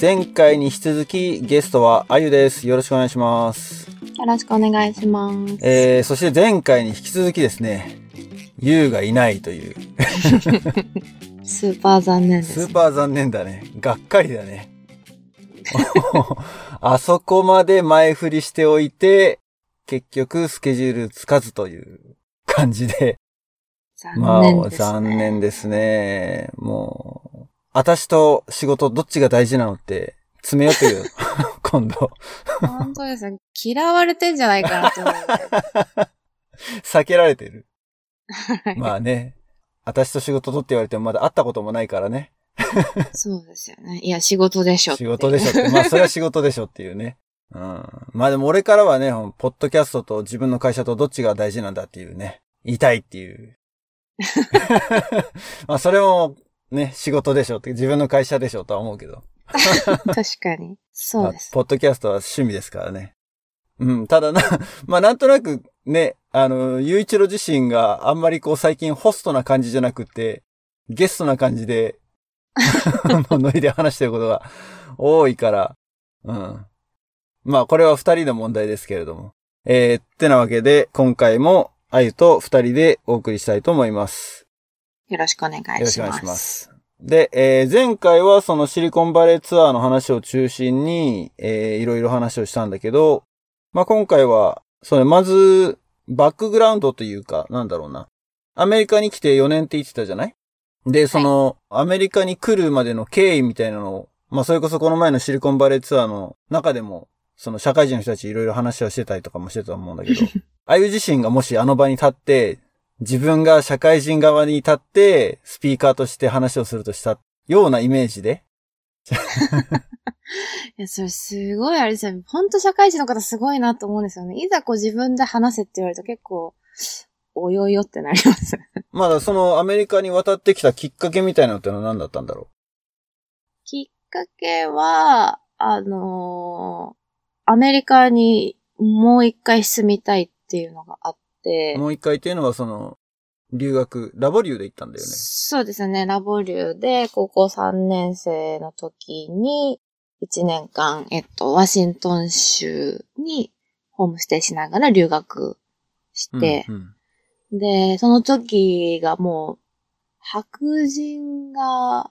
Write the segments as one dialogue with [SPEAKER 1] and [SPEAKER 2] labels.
[SPEAKER 1] 前回に引き続きゲストはあゆです。よろしくお願いします。
[SPEAKER 2] よろしくお願いします。
[SPEAKER 1] えー、そして前回に引き続きですね、ゆうがいないという、
[SPEAKER 2] スーパー残念です。
[SPEAKER 1] スーパー残念だね。がっかりだね。あそこまで前振りしておいて、結局スケジュールつかずという感じで、まあ、
[SPEAKER 2] 残念です、ね。
[SPEAKER 1] 残念ですね。もう、私と仕事どっちが大事なのって、詰めようという、今度。
[SPEAKER 2] 本当ですね。嫌われてんじゃないかなと思って。
[SPEAKER 1] 避けられてる。
[SPEAKER 2] はい
[SPEAKER 1] まあね。私と仕事とって言われてもまだ会ったこともないからね。
[SPEAKER 2] そうですよね。いや、仕事でしょって。
[SPEAKER 1] 仕事でしょって。まあそれは仕事でしょっていうね。うん。まあでも俺からはね、ポッドキャストと自分の会社とどっちが大事なんだっていうね。言いたいっていう。まあそれもね、仕事でしょって、自分の会社でしょとは思うけど。
[SPEAKER 2] 確かに。そうです。
[SPEAKER 1] まあポッドキャストは趣味ですからね。うん、ただな、まあなんとなくね、あの、ゆういちろ自身があんまりこう最近ホストな感じじゃなくて、ゲストな感じで、のノリで話してることが多いから、うん。まあこれは二人の問題ですけれども。えー、ってなわけで、今回もあゆと二人でお送りしたいと思います。
[SPEAKER 2] よろしくお願いします。
[SPEAKER 1] よろしくお願いします。で、えー前回はそのシリコンバレーツアーの話を中心に、えーいろいろ話をしたんだけど、まあ、今回は、それ、まず、バックグラウンドというか、なんだろうな。アメリカに来て4年って言ってたじゃない？で、その、アメリカに来るまでの経緯みたいなのを、まあ、それこそこの前のシリコンバレーツアーの中でも、その社会人の人たちいろいろ話をしてたりとかもしてたと思うんだけど、あゆ自身がもしあの場に立って、自分が社会人側に立って、スピーカーとして話をするとしたようなイメージで、
[SPEAKER 2] いや、それすごいあれですよね。本当社会人の方すごいなと思うんですよね。いざこう自分で話せって言われると結構、およよってなります。
[SPEAKER 1] まだそのアメリカに渡ってきたきっかけみたいなのってのは何だったんだろ
[SPEAKER 2] きっかけは、あのーアメリカにもう一回住みたいっていうのがあっ
[SPEAKER 1] もう一回っていうのはその、留学、ラボリューで行ったんだよね。
[SPEAKER 2] そうですね。ラボリューで高校3年生の時に、1年間、えっと、ワシントン州にホームステイしながら留学して、
[SPEAKER 1] うんうん
[SPEAKER 2] で、その時がもう、白人が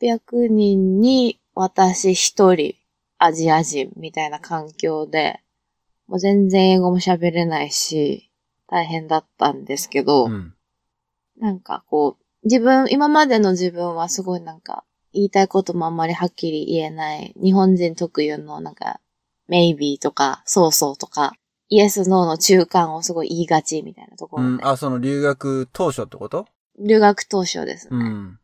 [SPEAKER 2] 800人に私一人アジア人みたいな環境で、もう全然英語も喋れないし、大変だったんですけど、
[SPEAKER 1] うん。
[SPEAKER 2] なんかこう、自分、今までの自分はすごいなんか、言いたいこともあんまりはっきり言えない、日本人特有のなんか、maybe とか、そうそうとか、イエス、ノーの中間をすごい言いがちみたいなところで。
[SPEAKER 1] うん。あ、その留学当初ってこと？
[SPEAKER 2] 留学当初ですね。
[SPEAKER 1] うん。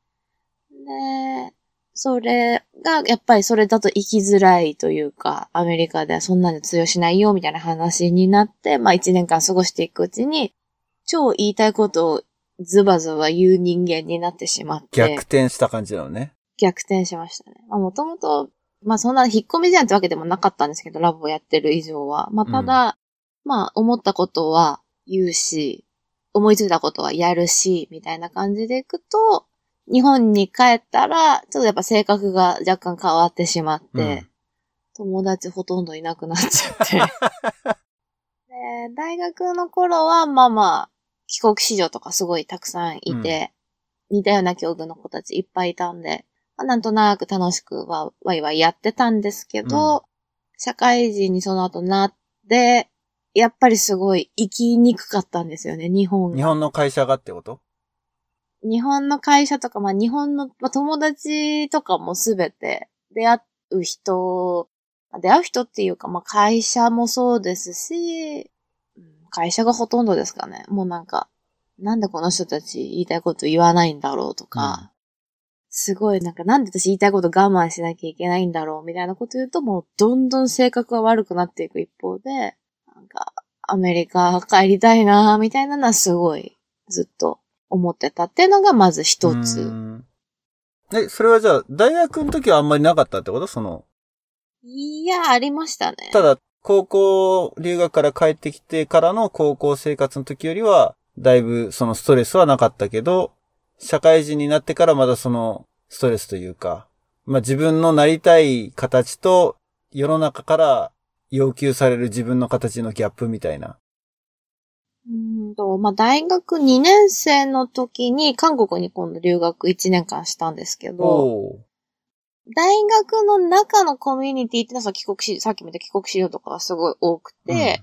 [SPEAKER 2] で、それが、やっぱりそれだと生きづらいというか、アメリカではそんなに通用しないよ、みたいな話になって、まあ一年間過ごしていくうちに、超言いたいことをズバズバ言う人間になってしまって。
[SPEAKER 1] 逆転した感じなのね。
[SPEAKER 2] 逆転しましたね。まあもともと、まあそんな引っ込み思案ってわけでもなかったんですけど、ラボをやってる以上は。まあただ、まあ思ったことは言うし、思いついたことはやるし、みたいな感じでいくと、日本に帰ったら、ちょっとやっぱ性格が若干変わってしまって、
[SPEAKER 1] うん
[SPEAKER 2] 友達ほとんどいなくなっちゃって。で、大学の頃は、まあまあ、帰国子女とかすごいたくさんいて、似たような境遇の子たちいっぱいいたんで、まあ、なんとなく楽しくわわいわいやってたんですけど、社会人にその後なって、やっぱりすごい生きにくかったんですよね、日本が。
[SPEAKER 1] 日本の会社がってこと？
[SPEAKER 2] 日本の会社とか、まあ日本の、まあ、友達とかもすべて出会う人、出会う人っていうか、まあ会社もそうですし、うん会社がほとんどですかね。もうなんか、なんでこの人たち言いたいこと言わないんだろうとか、
[SPEAKER 1] うん
[SPEAKER 2] すごいなんかなんで私言いたいこと我慢しなきゃいけないんだろうみたいなこと言うともうどんどん性格が悪くなっていく一方で、なんかアメリカ帰りたいなみたいなのはすごいずっと思ってたっていうのがまず一
[SPEAKER 1] う
[SPEAKER 2] つ。
[SPEAKER 1] んえ、それはじゃあ、大学の時はあんまりなかったってこと？その、
[SPEAKER 2] いや、ありましたね。
[SPEAKER 1] ただ、高校留学から帰ってきてからの高校生活の時よりは、だいぶそのストレスはなかったけど、社会人になってからまだそのストレスというか、まあ自分のなりたい形と世の中から要求される自分の形のギャップみたいな。
[SPEAKER 2] うんと、まあ、大学2年生の時に韓国に今度留学1年間したんですけど、大学の中のコミュニティってのはさ帰国し、さっき見た帰国資料とかがすごい多くて、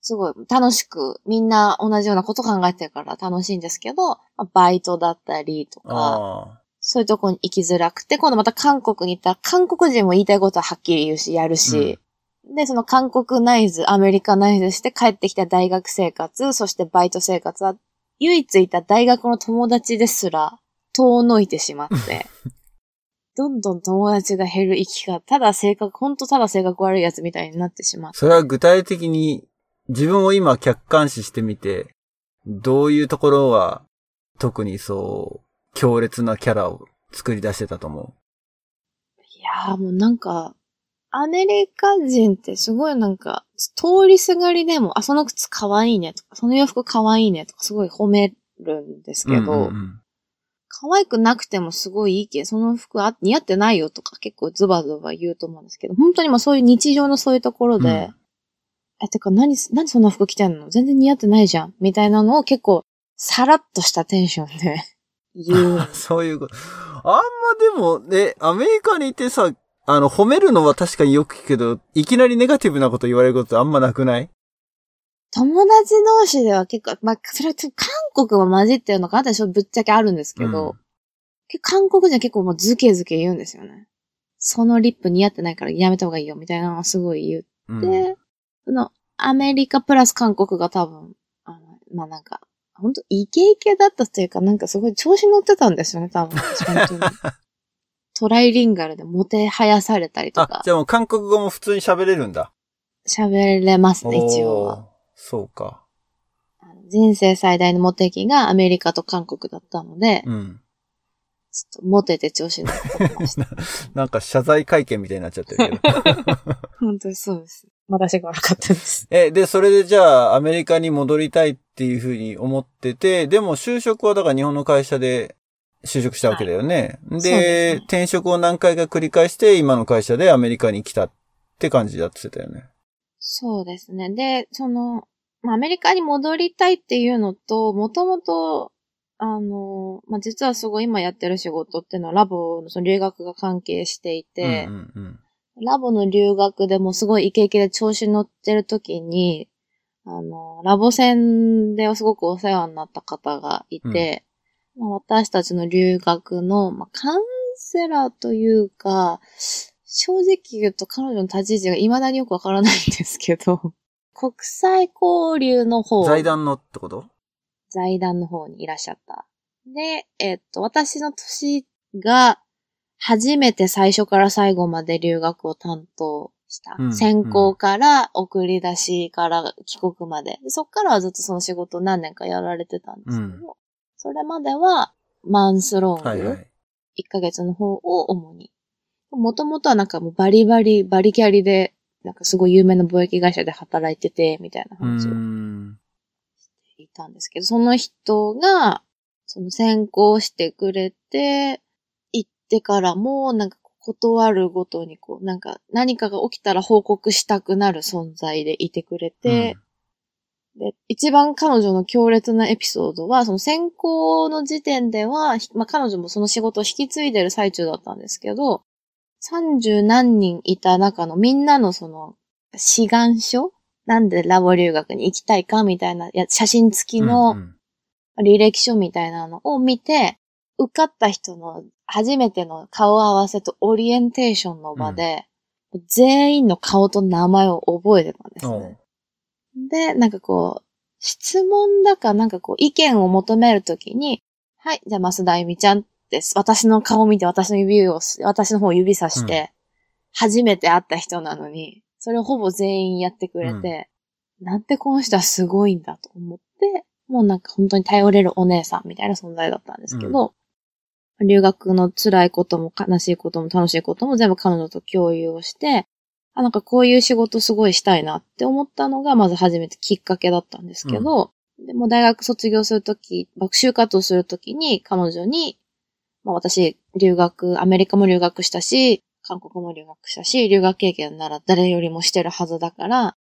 [SPEAKER 2] すごい楽しく、みんな同じようなこと考えてるから楽しいんですけど、まあバイトだったりとか、
[SPEAKER 1] あ
[SPEAKER 2] そういうとこに行きづらくて、今度また韓国に行ったら、韓国人も言いたいことははっきり言うし、やるし、で、その韓国ナイズ、アメリカナイズして帰ってきた大学生活、そしてバイト生活は、唯一いた大学の友達ですら、遠のいてしまって、どんどん友達が減る生き方、ただ性格、ほんとただ性格悪いやつみたいになってしまって。
[SPEAKER 1] それは具体的に自分を今客観視してみて、どういうところは特にそう強烈なキャラを作り出してたと思
[SPEAKER 2] いやーもうなんか、アメリカ人ってすごいなんか、通りすがりでも、あ、その靴かわいいねとか、その洋服かわいいねとか、すごい褒めるんです
[SPEAKER 1] う。
[SPEAKER 2] けど、
[SPEAKER 1] うんうんうん
[SPEAKER 2] 可愛くなくてもすごいいいけど、その服あ似合ってないよとか結構ズバズバ言うと思うんですけど、本当にまあそういう日常のそういうところで、
[SPEAKER 1] うん
[SPEAKER 2] え、てか何、何そんな服着てんの？全然似合ってないじゃんみたいなのを結構、さらっとしたテンションで言う。
[SPEAKER 1] そういうこと。あんまでもね、アメリカにいてさ、あの、褒めるのは確かによく聞くけど、いきなりネガティブなこと言われることあんまなくない？
[SPEAKER 2] 友達同士では結構、まあ、それは韓国も混じってるのかなってぶっちゃけあるんですけど、
[SPEAKER 1] うん。
[SPEAKER 2] 韓国人は結構もうズケズケ言うんですよね。そのリップ似合ってないからやめた方がいいよみたいなのはすごい言
[SPEAKER 1] う。ん。
[SPEAKER 2] って、そのアメリカプラス韓国が多分、あの、まあ、なんか、本当イケイケだったというか、なんかすごい調子乗ってたんですよね、多分。私本当にトライリンガルでもてはやされたりと
[SPEAKER 1] あ
[SPEAKER 2] か、
[SPEAKER 1] じゃあもう韓国語も普通に喋れるんだ。
[SPEAKER 2] 喋れますね、一応は。
[SPEAKER 1] そうか。
[SPEAKER 2] 人生最大のモテ期がアメリカと韓国だったので、
[SPEAKER 1] うん。
[SPEAKER 2] ちょっとモテて調子に乗ってました。
[SPEAKER 1] なんか謝罪会見みたいになっちゃってるけど。
[SPEAKER 2] 本当にそうです。私が悪かったです。
[SPEAKER 1] え、で、それでじゃあアメリカに戻りたいっていうふうに思ってて、でも就職はだから日本の会社で就職したわけだよね。で
[SPEAKER 2] そうですね
[SPEAKER 1] 転職を何回か繰り返して今の会社でアメリカに来たって感じだってたよね。
[SPEAKER 2] そうですね。で、その、まあ、アメリカに戻りたいっていうのと、もともと、あの、まあ、実はすごい今やってる仕事っていうのはラボのその留学が関係していて、
[SPEAKER 1] うんうんうん
[SPEAKER 2] ラボの留学でもすごいイケイケで調子乗ってる時に、あの、ラボ戦ですごくお世話になった方がいて、まあ、私たちの留学の、まあ、カウンセラーというか、正直言うと彼女の立ち位置が未だによくわからないんですけど、国際交流の方、
[SPEAKER 1] 財団のってこと？
[SPEAKER 2] 財団の方にいらっしゃった。で、えっと、私の年が初めて最初から最後まで留学を担当した。
[SPEAKER 1] うん
[SPEAKER 2] 選考から送り出しから帰国まで。でそっからはずっとその仕事を何年かやられてたんですけど、
[SPEAKER 1] うん
[SPEAKER 2] それまではマンスロング、
[SPEAKER 1] はいはい。
[SPEAKER 2] 1ヶ月の方を主に。もともとはなんかもうバリバリ、バリキャリで、なんかすごい有名な貿易会社で働いてて、みたいな話を
[SPEAKER 1] ん。
[SPEAKER 2] いたんですけど、その人が、その先行してくれて、行ってからも、なんか断るごとにこう、なんか何かが起きたら報告したくなる存在でいてくれて、で、一番彼女の強烈なエピソードは、その先行の時点では、ひまあ彼女もその仕事を引き継いでる最中だったんですけど、30何人いた中のみんなのその、志願書？なんでラボ留学に行きたいかみたいな、や写真付き
[SPEAKER 1] うん
[SPEAKER 2] の
[SPEAKER 1] うんうん。
[SPEAKER 2] 履歴書みたいなのを見て、受かった人の初めての顔合わせとオリエンテーションの場で、全員の顔と名前を覚えてたんです
[SPEAKER 1] お
[SPEAKER 2] ね
[SPEAKER 1] う。
[SPEAKER 2] で、なんかこう、質問だかなんかこう意見を求めるときに、はい、じゃあ増田由美ちゃんです。私の顔を見て私の指を、私の方を指さして、初めて会った人なのに、それをほぼ全員やってくれて、なんてこの人はすごいんだと思って、もうなんか本当に頼れるお姉さんみたいな存在だったんですけど、留学の辛いことも悲しいことも楽しいことも全部彼女と共有をして、あ、なんかこういう仕事すごいしたいなって思ったのがまず初めてきっかけだったんですけど、でも大学卒業するとき、学習活動するときに彼女に、まあ私、留学、アメリカも留学したし、韓国も留学したし、留学経験なら誰よりもしてるはずだから、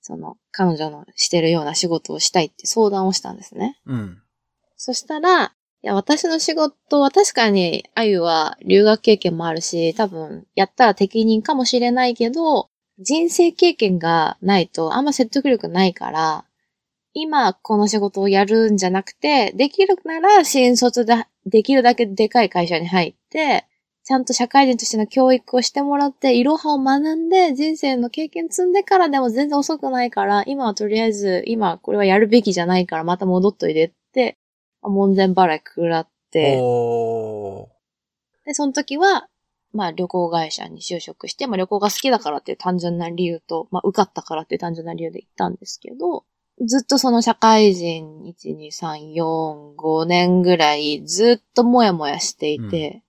[SPEAKER 2] その、彼女のしてるような仕事をしたいって相談をしたんですね。
[SPEAKER 1] うん。
[SPEAKER 2] そしたら、いや、私の仕事は確かに、あゆは留学経験もあるし、多分、やったら適任かもしれないけど、人生経験がないとあんま説得力ないから、今この仕事をやるんじゃなくて、できるなら新卒でできるだけでかい会社に入って、ちゃんと社会人としての教育をしてもらって、いろはを学んで、人生の経験積んでからでも全然遅くないから、今はとりあえず、今これはやるべきじゃないから、また戻っといでって、門前払い食らって、
[SPEAKER 1] お
[SPEAKER 2] で、その時は、まあ旅行会社に就職して、まあ旅行が好きだからっていう単純な理由と、まあ受かったからっていう単純な理由で行ったんですけど、ずっとその社会人1、2、3、4、5年ぐらいずっともやもやしていて、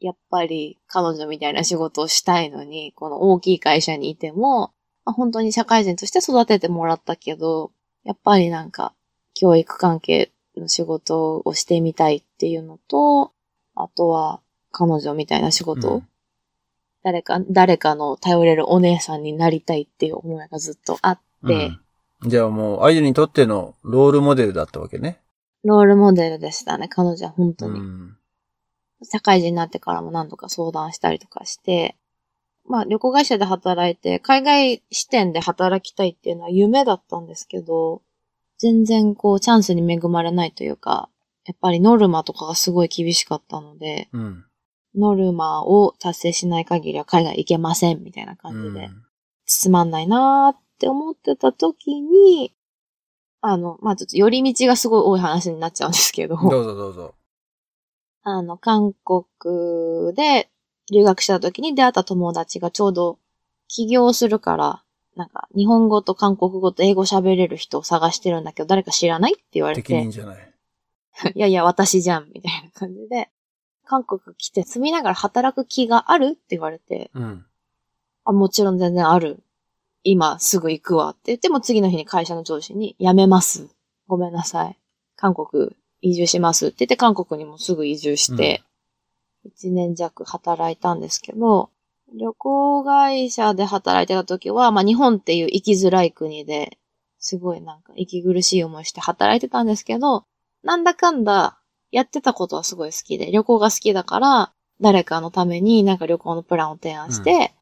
[SPEAKER 2] やっぱり彼女みたいな仕事をしたいのに、この大きい会社にいても、まあ、本当に社会人として育ててもらったけど、やっぱりなんか教育関係の仕事をしてみたいっていうのと、あとは彼女みたいな仕事、
[SPEAKER 1] うん
[SPEAKER 2] 誰か、誰かの頼れるお姉さんになりたいっていう思いがずっとあって、
[SPEAKER 1] うん。じゃあもう、あゆにとってのロールモデルだったわけね。
[SPEAKER 2] ロールモデルでしたね、彼女は本当に。
[SPEAKER 1] うん。
[SPEAKER 2] 社会人になってからも何度か相談したりとかして、まあ旅行会社で働いて、海外支店で働きたいっていうのは夢だったんですけど、全然こうチャンスに恵まれないというか、やっぱりノルマとかがすごい厳しかったので、
[SPEAKER 1] うん。
[SPEAKER 2] ノルマを達成しない限りは海外行けませんみたいな
[SPEAKER 1] う
[SPEAKER 2] 感じで、
[SPEAKER 1] ん。
[SPEAKER 2] つまんないなーって思ってた時に、あの、まあちょっと寄り道がすごい多い話になっちゃうんですけど、
[SPEAKER 1] どうぞどうぞ。
[SPEAKER 2] あの、韓国で留学した時に出会った友達がちょうど起業するから、なんか、日本語と韓国語と英語喋れる人を探してるんだけど、誰か知らないって言われ
[SPEAKER 1] 適
[SPEAKER 2] て
[SPEAKER 1] 任、じゃない。
[SPEAKER 2] いやいや、私じゃん、みたいな感じで、韓国来て住みながら働く気があるって言われて、
[SPEAKER 1] うん。
[SPEAKER 2] あ、もちろん全然ある。今すぐ行くわって言っても次の日に会社の上司に辞めます。ごめんなさい。韓国移住しますって言って韓国にもすぐ移住して、一年弱働いたんですけど、旅行会社で働いてた時は、まあ日本っていう生きづらい国で、すごいなんか息苦しい思いして働いてたんですけど、なんだかんだやってたことはすごい好きで、旅行が好きだから、誰かのためになんか旅行のプランを提案して、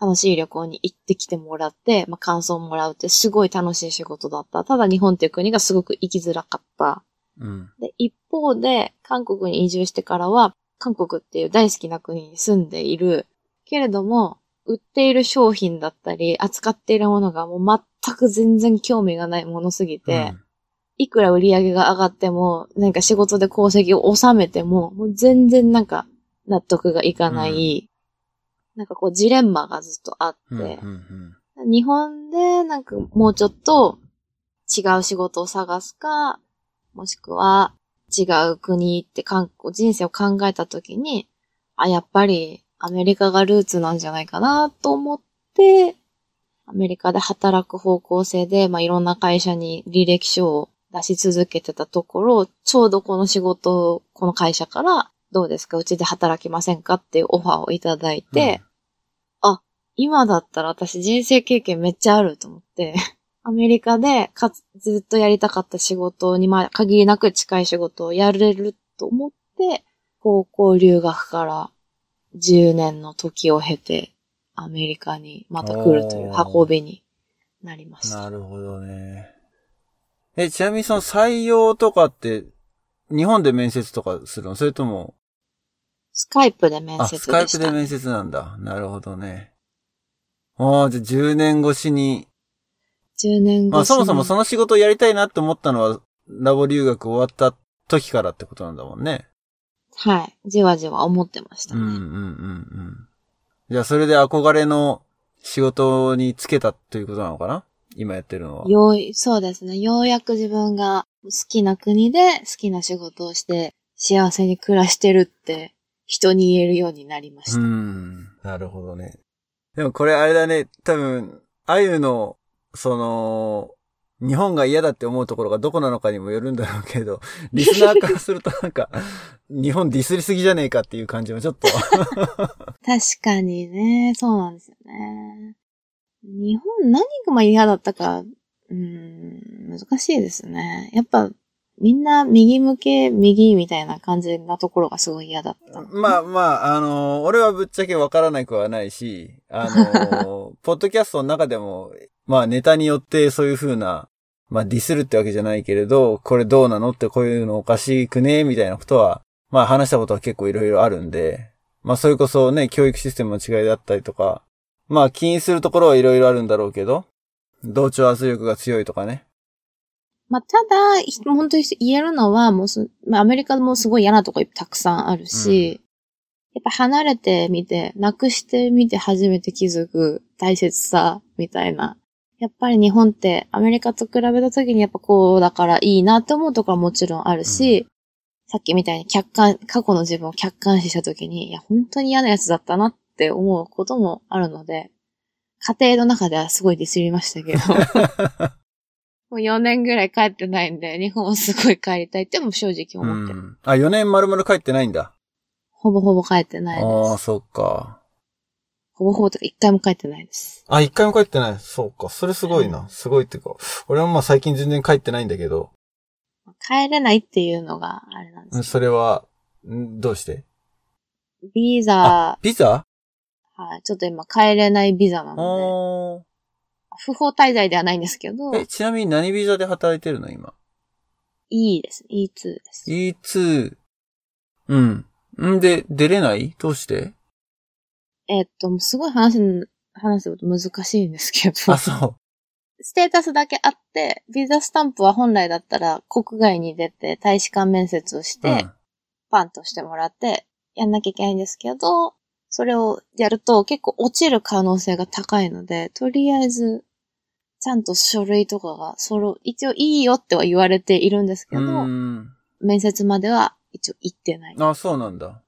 [SPEAKER 2] 楽しい旅行に行ってきてもらって、まあ、感想をもらうってすごい楽しい仕事だった。ただ日本っていう国がすごく生きづらかった。
[SPEAKER 1] うん。
[SPEAKER 2] で、一方で、韓国に移住してからは、韓国っていう大好きな国に住んでいる。けれども、売っている商品だったり、扱っているものがもう全く全然興味がないものすぎて、いくら売り上げが上がっても、なんか仕事で功績を収めても、もう全然なんか納得がいかない、なんかこうジレンマがずっとあって、
[SPEAKER 1] うん。うん。うん。
[SPEAKER 2] 日本でなんかもうちょっと違う仕事を探すか、もしくは違う国ってかん人生を考えたときに、あ、やっぱりアメリカがルーツなんじゃないかなと思って、アメリカで働く方向性で、まあ、いろんな会社に履歴書を出し続けてたところ、ちょうどこの仕事を、この会社から、どうですかうちで働きませんかっていうオファーをいただいて、今だったら私人生経験めっちゃあると思って、アメリカでかつずっとやりたかった仕事に、まあ限りなく近い仕事をやれると思って、高校留学から10年の時を経て、アメリカにまた来るという運びになりました。
[SPEAKER 1] なるほどね。え、ちなみにその採用とかって、日本で面接とかするの？それとも、
[SPEAKER 2] スカイプで面
[SPEAKER 1] あ、
[SPEAKER 2] 接で
[SPEAKER 1] スカイ
[SPEAKER 2] した、
[SPEAKER 1] プで面接なんだ。なるほどね。ああ、じゃあ10年越しに。
[SPEAKER 2] 10年
[SPEAKER 1] まあ
[SPEAKER 2] 後
[SPEAKER 1] そもそもその仕事をやりたいなって思ったのは、ラボ留学終わった時からってことなんだもんね。
[SPEAKER 2] はい。じわじわ思ってましたね。
[SPEAKER 1] うんうんうんうん。じゃあそれで憧れの仕事に就けたということなのかな？今やってるのは。
[SPEAKER 2] よう、そうですね。ようやく自分が好きな国で好きな仕事をして幸せに暮らしてるって人に言えるようになりました。
[SPEAKER 1] うん。なるほどね。でもこれあれだね、多分、あゆの、その、日本が嫌だって思うところがどこなのかにもよるんだろうけど、リスナーからするとなんか、日本ディスりすぎじゃねえかっていう感じもちょっと。
[SPEAKER 2] 確かにね、そうなんですよね。日本何が嫌だったか、うん、難しいですね。やっぱ、みんな右向け、右みたいな感じなところがすごい嫌だった。
[SPEAKER 1] まあまあ、あのー、俺はぶっちゃけわからなくはないし、あのー、ポッドキャストの中でも、まあネタによってそういう風な、まあディスるってわけじゃないけれど、これどうなのってこういうのおかしくねみたいなことは、まあ話したことは結構いろいろあるんで、まあそれこそね、教育システムの違いだったりとか、まあ起因するところはいろいろあるんだろうけど、同調圧力が強いとかね。
[SPEAKER 2] まあ、ただ、本当に言えるのは、もうす、まあ、アメリカもすごい嫌なとこたくさんあるし、うん、やっぱ離れてみて、なくしてみて初めて気づく大切さ、みたいな。やっぱり日本ってアメリカと比べた時にやっぱこうだからいいなって思うところはもちろんあるし、うん、さっきみたいに客観、過去の自分を客観視した時に、いや、本当に嫌なやつだったなって思うこともあるので、家庭の中ではすごいディスりましたけど。もう4年ぐらい帰ってないんで、日本をすごい帰りたいっても正直思ってる。
[SPEAKER 1] あ、4年丸々帰ってないんだ。
[SPEAKER 2] ほぼほぼ帰ってないです。
[SPEAKER 1] ああ、そっか。
[SPEAKER 2] ほぼほぼとか一回も帰ってないです。
[SPEAKER 1] あ、一回も帰ってない。そうか。それすごいな。すごいっていうか。俺はまあ最近全然帰ってないんだけど。
[SPEAKER 2] 帰れないっていうのがあれなんです
[SPEAKER 1] それは、んどうして？
[SPEAKER 2] ビザ。
[SPEAKER 1] ビザ？
[SPEAKER 2] はい、ちょっと今帰れないビザなので。不法滞在ではないんですけど。
[SPEAKER 1] え、ちなみに何ビザで働いてるの今
[SPEAKER 2] ？E です。E2 です。
[SPEAKER 1] E2。うん。んで、出れない？どうして？
[SPEAKER 2] えっと、すごい話す、話すこと難しいんですけど。
[SPEAKER 1] あ、そう。
[SPEAKER 2] ステータスだけあって、ビザスタンプは本来だったら国外に出て大使館面接をして、うん、パンとしてもらってやんなきゃいけないんですけど、それをやると結構落ちる可能性が高いので、とりあえずちゃんと書類とかが、その、一応いいよっては言われているんですけど、面接までは一応行ってない。
[SPEAKER 1] あ、そうなんだ。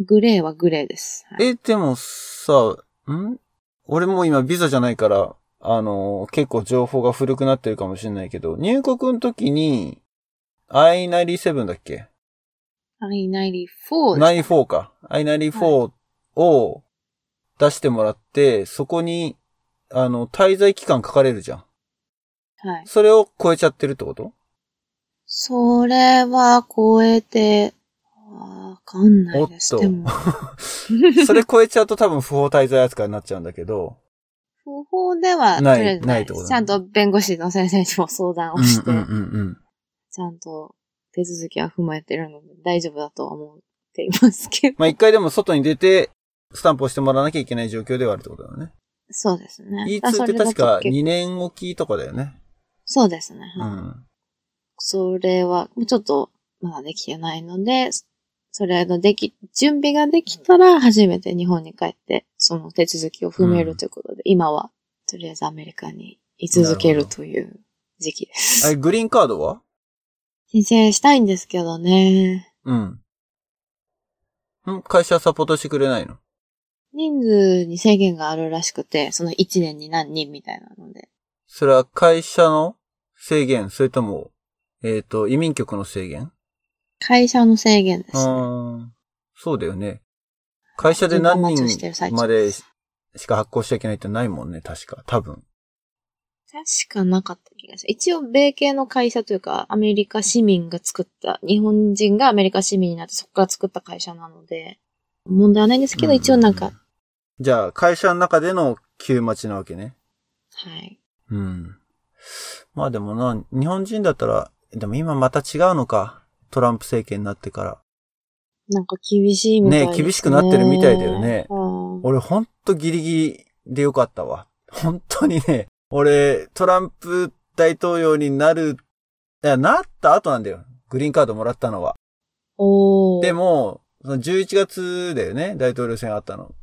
[SPEAKER 2] グレーはグレーです。
[SPEAKER 1] はい、え、でもさ、ん？俺も今ビザじゃないから、あの、結構情報が古くなってるかもしれないけど、入国の時に、I97 だっけ
[SPEAKER 2] ?I94
[SPEAKER 1] 94か。I94 を出してもらって、そこにあの、滞在期間書かれるじゃん。
[SPEAKER 2] はい。
[SPEAKER 1] それを超えちゃってるってこと？
[SPEAKER 2] それは超えて、わかんないです。おっと。
[SPEAKER 1] それ超えちゃうと多分不法滞在扱いになっちゃうんだけど。
[SPEAKER 2] 不法では
[SPEAKER 1] ない、ないってこと
[SPEAKER 2] ちゃんと弁護士の先生にも相談をして、
[SPEAKER 1] うんうんうんうん、
[SPEAKER 2] ちゃんと手続きは踏まえてるので大丈夫だとは思っていますけど。
[SPEAKER 1] まあ一回でも外に出て、スタンプをしてもらわなきゃいけない状況ではあるってことだよね。
[SPEAKER 2] そうですね。
[SPEAKER 1] E2 って確か2年おきとかだよね。
[SPEAKER 2] そうですね。
[SPEAKER 1] うん。
[SPEAKER 2] それは、ちょっと、まだできてないので、それのでき、準備ができたら初めて日本に帰って、その手続きを踏めるということで、うん、今は、とりあえずアメリカに居続けるという時期です。
[SPEAKER 1] え、グリーンカードは？
[SPEAKER 2] 申請したいんですけどね。
[SPEAKER 1] うん。ん？会社サポートしてくれないの？
[SPEAKER 2] 人数に制限があるらしくて、その1年に何人みたいなので。
[SPEAKER 1] それは会社の制限？それとも、えっ、ー、と、移民局の制限？
[SPEAKER 2] 会社の制限です、ね。
[SPEAKER 1] そうだよね。会社で何人までしか発行しちゃいけないってないもんね、確か。多分。
[SPEAKER 2] 確かなかった気がする。一応、米系の会社というか、アメリカ市民が作った、日本人がアメリカ市民になってそこから作った会社なので、問題はないんですけど、一応なんか、
[SPEAKER 1] じゃあ、会社の中での急待ちなわけね。
[SPEAKER 2] はい。
[SPEAKER 1] うん。まあでもな、日本人だったら、でも今また違うのか。トランプ政権になってから。
[SPEAKER 2] なんか厳しいみたいね。
[SPEAKER 1] ね厳しくなってるみたいだよね。俺ほんとギリギリでよかったわ。本当にね、俺、トランプ大統領になる、いや、なった後なんだよ。グリーンカードもらったのは。
[SPEAKER 2] お
[SPEAKER 1] でも、その11月だよね、大統領選あったの。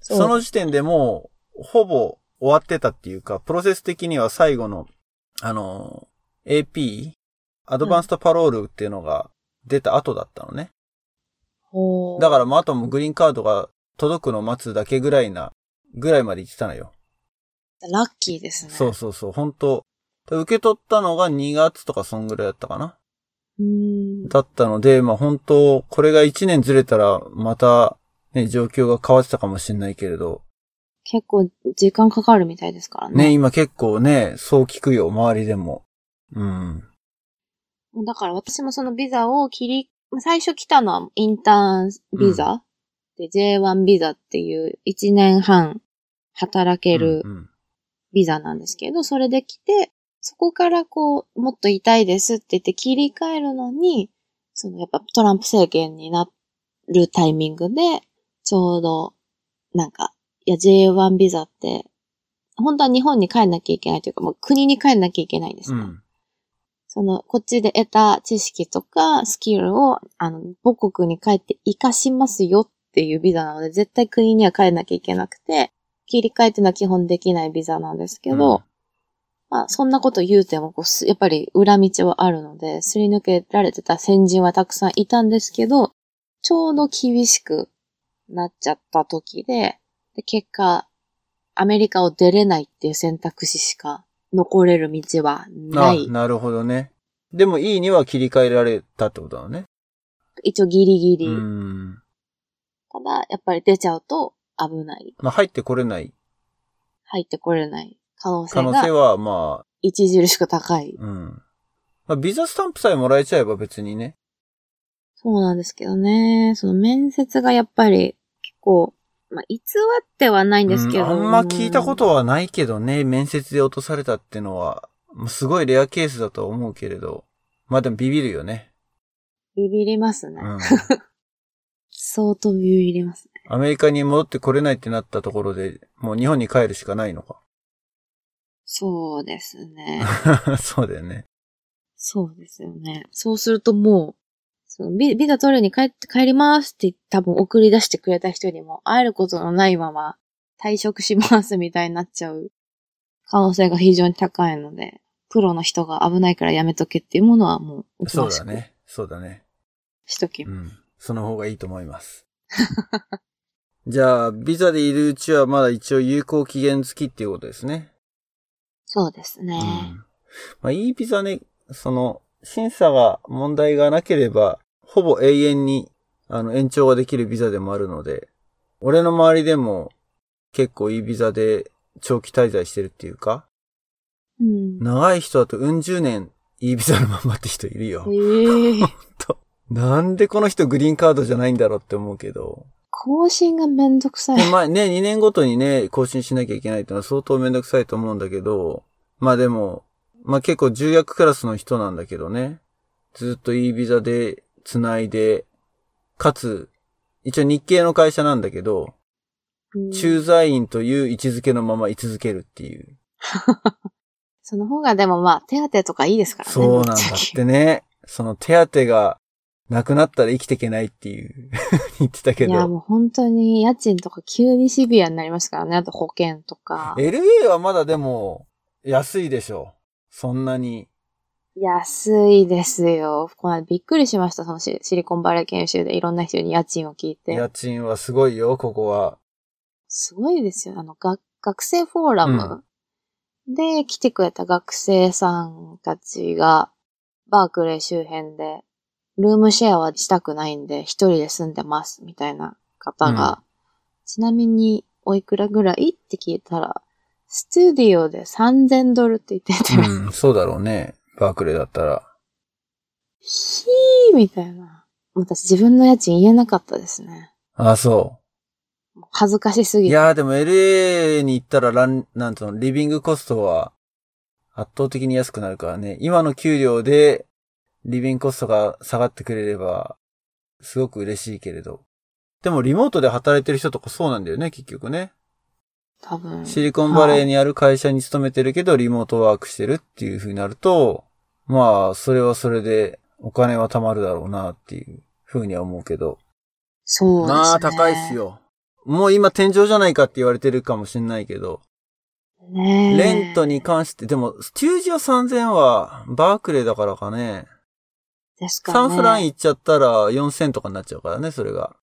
[SPEAKER 1] その時点でもう、ほぼ終わってたっていうか、プロセス的には最後の、あの、AP、アドバンストパロールっていうのが出た後だったのね。
[SPEAKER 2] うん、
[SPEAKER 1] だからもうあともグリーンカードが届くのを待つだけぐらいな、ぐらいまで行ってたのよ。
[SPEAKER 2] ラッキーですね。
[SPEAKER 1] そうそうそう、本当受け取ったのが2月とかそんぐらいだったかな。だったので、まあ本当、これが1年ずれたら、また、ね、状況が変わってたかもしれないけれど、
[SPEAKER 2] 結構時間かかるみたいですからね。
[SPEAKER 1] ね、今結構ね、そう聞くよ、周りでも。うん。
[SPEAKER 2] だから私もそのビザを切り、最初来たのはインターンビザ、で J1 ビザっていう1年半働ける
[SPEAKER 1] うんうん
[SPEAKER 2] ビザなんですけど、それで来て、そこからこう、もっと痛いですって言って切り替えるのに、そのやっぱトランプ政権になるタイミングで、ちょうど、なんか、いや J1 ビザって、本当は日本に帰んなきゃいけないというか、もう国に帰んなきゃいけないんですね。
[SPEAKER 1] うん。
[SPEAKER 2] その、こっちで得た知識とかスキルを、あの、母国に帰って活かしますよっていうビザなので、絶対国には帰んなきゃいけなくて、切り替えっていうのは基本できないビザなんですけど、
[SPEAKER 1] うん
[SPEAKER 2] まあ、そんなこと言うてもこうす、やっぱり裏道はあるので、すり抜けられてた先人はたくさんいたんですけど、ちょうど厳しくなっちゃった時で、で結果、アメリカを出れないっていう選択肢しか残れる道はない
[SPEAKER 1] あ、。なるほどね。でも、いいには切り替えられたってことだね。
[SPEAKER 2] 一応ギリギリ。
[SPEAKER 1] うん。
[SPEAKER 2] ただ、やっぱり出ちゃうと危ない。
[SPEAKER 1] まあ、入ってこれない
[SPEAKER 2] 入ってこれない可能
[SPEAKER 1] 可
[SPEAKER 2] 性が
[SPEAKER 1] 能性は、ま
[SPEAKER 2] 著しく高い。
[SPEAKER 1] あ、うん。まあ、ビザスタンプさえもらえちゃえば別にね。
[SPEAKER 2] そうなんですけどね。その面接がやっぱり結構、まあ、偽ってはないんですけど。
[SPEAKER 1] うんあんま聞いたことはないけどね、面接で落とされたってのは、すごいレアケースだとは思うけれど。まあでもビビるよね。
[SPEAKER 2] ビビりますね。
[SPEAKER 1] うん。
[SPEAKER 2] 相当ビビりますね。
[SPEAKER 1] アメリカに戻ってこれないってなったところで、もう日本に帰るしかないのか。
[SPEAKER 2] そうですね。
[SPEAKER 1] そうだよね。
[SPEAKER 2] そうですよね。そうするともう、そのビビザ取るに帰って帰りますって多分送り出してくれた人にも会えることのないまま退職しますみたいになっちゃう可能性が非常に高いので、プロの人が危ないからやめとけっていうものはもう
[SPEAKER 1] そうだね。そうだね。
[SPEAKER 2] しときます。
[SPEAKER 1] うん。その方がいいと思います。じゃあ、ビザでいるうちはまだ一応有効期限付きっていうことですね。
[SPEAKER 2] そうですね。
[SPEAKER 1] うん。まあ、いいビザね、その、審査が問題がなければ、ほぼ永遠に、あの、延長ができるビザでもあるので、俺の周りでも、結構いいビザで長期滞在してるっていうか、
[SPEAKER 2] うん。
[SPEAKER 1] 長い人だとうん十年いいビザのままって人いるよ。
[SPEAKER 2] ええ
[SPEAKER 1] なんでこの人グリーンカードじゃないんだろうって思うけど。
[SPEAKER 2] 更新がめんどくさい。
[SPEAKER 1] でまあね、2年ごとにね、更新しなきゃいけないってのは相当めんどくさいと思うんだけど、まあでも、まあ結構重役クラスの人なんだけどね、ずっといいビザで繋いで、かつ、一応日系の会社なんだけど、
[SPEAKER 2] うん
[SPEAKER 1] 駐在員という位置づけのまま居続けるっていう。
[SPEAKER 2] その方がでもまあ手当とかいいですからね。
[SPEAKER 1] そうなんだってね。その手当がなくなったら生きていけないっていう 言ってたけ
[SPEAKER 2] いや、
[SPEAKER 1] ど。
[SPEAKER 2] もう本当に家賃とか急にシビアになりますからね。あと保険とか。
[SPEAKER 1] LA はまだでも安いでしょ。そんなに。
[SPEAKER 2] 安いですよ。この間びっくりしました。そのシシリコンバレー研修でいろんな人に家賃を聞いて。
[SPEAKER 1] 家賃はすごいよ、ここは。
[SPEAKER 2] すごいですよ。あの、が学生フォーラムで来てくれた学生さんたちが、バークレー周辺で、ルームシェアはしたくないんで、一人で住んでます、みたいな方が、ちなみに、おいくらぐらいって聞いたら、スタディオで3000ドルって言ってて、
[SPEAKER 1] うん、そうだろうね。バークレーだったら。
[SPEAKER 2] ひーみたいな。私自分の家賃言えなかったですね。
[SPEAKER 1] あ、そ
[SPEAKER 2] 恥ずかしす
[SPEAKER 1] う。
[SPEAKER 2] ぎて。
[SPEAKER 1] いやーでも LA に行ったらラン、なんつうの、リビングコストは圧倒的に安くなるからね。今の給料でリビングコストが下がってくれれば、すごく嬉しいけれど。でもリモートで働いてる人とかそうなんだよね、結局ね。
[SPEAKER 2] 多分。
[SPEAKER 1] シリコンバレーにある会社に勤めてるけど、リモートワークしてるっていう風になると、まあ、それはそれでお金は貯まるだろうなっていう風には思うけど。
[SPEAKER 2] そうですね。
[SPEAKER 1] まあ、高いっす。よ。もう今天井じゃないかって言われてるかもしれないけど、
[SPEAKER 2] ねえ
[SPEAKER 1] レントに関して、でも、ステュージオ3000はバークレーだからかね。
[SPEAKER 2] ですかね。
[SPEAKER 1] サンフラン行っちゃったら4000とかになっちゃうからね、それが。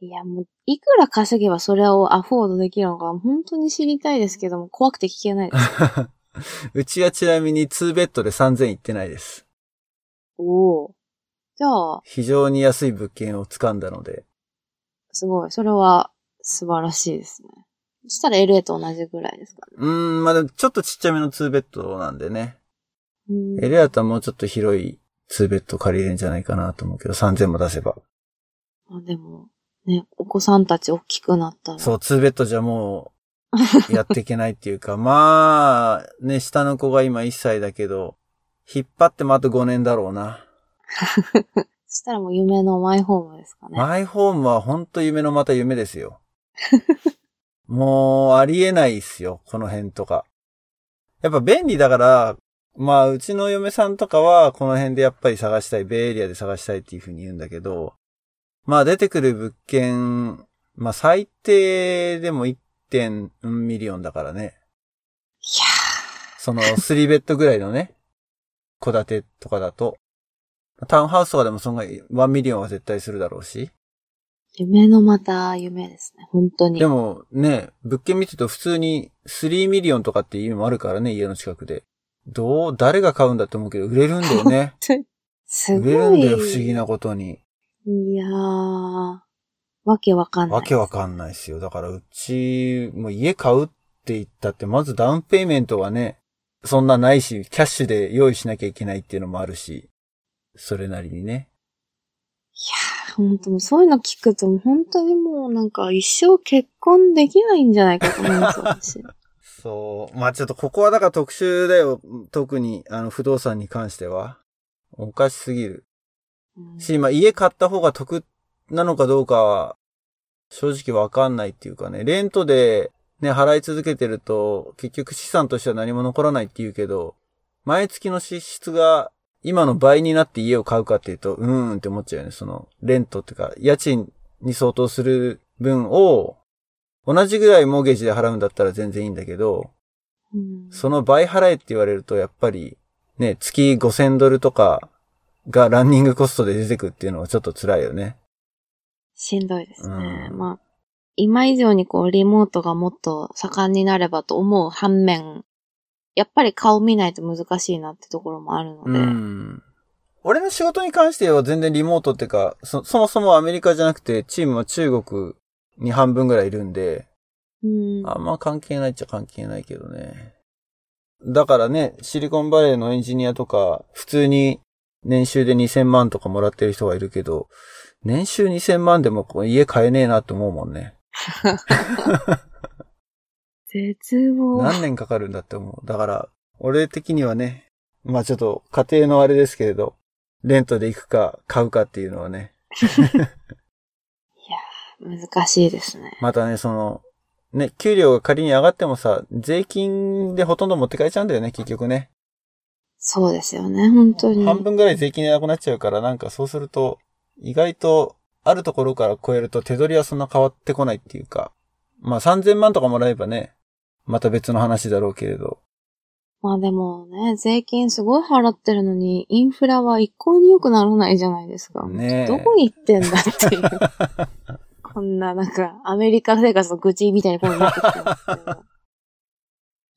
[SPEAKER 2] いや、もう、いくら稼げばそれをアフォードできるのか、本当に知りたいですけども、怖くて聞けないです。
[SPEAKER 1] うちはちなみに2ベッドで3000いってないです。
[SPEAKER 2] おお。じゃあ、
[SPEAKER 1] 非常に安い物件を掴んだので。
[SPEAKER 2] すごい。それは素晴らしいですね。そしたら LA と同じぐらいですかね。
[SPEAKER 1] うーん、まあ、でもちょっとちっちゃめの2ベッドなんでね。
[SPEAKER 2] うん、
[SPEAKER 1] LA だったらもうちょっと広い2ベッド借りれるんじゃないかなと思うけど、3000も出せば。
[SPEAKER 2] あでも、ね、お子さんたち大きくなったら。
[SPEAKER 1] そう、2ベッドじゃもう、やっていけないっていうか、まあ、ね、下の子が今1歳だけど、引っ張ってもあと5年だろうな。
[SPEAKER 2] そしたらもう夢のマイホームですかね。
[SPEAKER 1] マイホームはほんと夢のまた夢ですよ。もう、ありえないっすよ、この辺とか。やっぱ便利だから、まあ、うちの嫁さんとかは、この辺でやっぱり探したい、ベイエリアで探したいっていうふうに言うんだけど、まあ、出てくる物件、まあ、最低でも1.4 million だからね。
[SPEAKER 2] い
[SPEAKER 1] その、3 bed ぐらいのね、戸建てとかだと。タウンハウスとかでもそんな1 million は絶対するだろうし。
[SPEAKER 2] 夢のまた夢ですね。本当に。
[SPEAKER 1] でもね、物件見てると普通に3 million とかっていうのもあるからね、家の近くで。どう、誰が買うんだって思うけど、売れるんだよね。
[SPEAKER 2] すごい。
[SPEAKER 1] 売れるんだよ、不思議なことに。
[SPEAKER 2] いやー、わけわかんない。
[SPEAKER 1] わけわかんないですよ。だからうち、もう家買うって言ったって、まず down payment はね、そんなないし、キャッシュで用意しなきゃいけないっていうのもあるし、それなりにね。
[SPEAKER 2] いやー、本当もうそういうの聞くと、本当にもうなんか一生結婚できないんじゃないかと思います、私。
[SPEAKER 1] そう。まあちょっとここはだから特殊だよ。特に、あの、不動産に関しては。おかしすぎる。
[SPEAKER 2] うん
[SPEAKER 1] し、まあ家買った方が得なのかどうかは、正直わかんないっていうかね、レントでね、払い続けてると、結局資産としては何も残らないって言うけど、毎月の支出が今の倍になって家を買うかっていうと、うーんって思っちゃうよね。その、レントっていうか、家賃に相当する分を、同じぐらいモーゲージで払うんだったら全然いいんだけど、
[SPEAKER 2] うん
[SPEAKER 1] その倍払えって言われると、やっぱり、ね、月5000ドルとかがランニングコストで出てくっていうのはちょっと辛いよね。
[SPEAKER 2] しんどいですね。
[SPEAKER 1] うん
[SPEAKER 2] まあ、今以上にこう、リモートがもっと盛んになればと思う反面、やっぱり顔見ないと難しいなってところもあるので、
[SPEAKER 1] うん。俺の仕事に関しては全然リモートっていうか、そ、そもそもアメリカじゃなくて、チームは中国に半分ぐらいいるんで、
[SPEAKER 2] うん
[SPEAKER 1] あんま関係ないっちゃ関係ないけどね。だからね、シリコンバレーのエンジニアとか、普通に年収で2000万とかもらってる人がいるけど、年収2000万でも家買えねえなって思うもんね。
[SPEAKER 2] 絶望。
[SPEAKER 1] 何年かかるんだって思う。だから、俺的にはね、まあちょっと家庭のあれですけれど、レントで行くか買うかっていうのはね、
[SPEAKER 2] 難しいですね。
[SPEAKER 1] またね、その、ね、給料が仮に上がってもさ、税金でほとんど持ってかれちゃうんだよね、結局ね。
[SPEAKER 2] そうですよね、本当に。
[SPEAKER 1] 半分ぐらい税金でなくなっちゃうから、なんかそうすると、意外と、あるところから超えると手取りはそんな変わってこないっていうか、まあ3000万とかもらえばね、また別の話だろうけれど。
[SPEAKER 2] まあでもね、税金すごい払ってるのに、インフラは一向に良くならないじゃないですか。
[SPEAKER 1] ねえ
[SPEAKER 2] どこ行ってんだっていう。こんななんか、アメリカ生活の愚痴みたいなことになってきてますけど。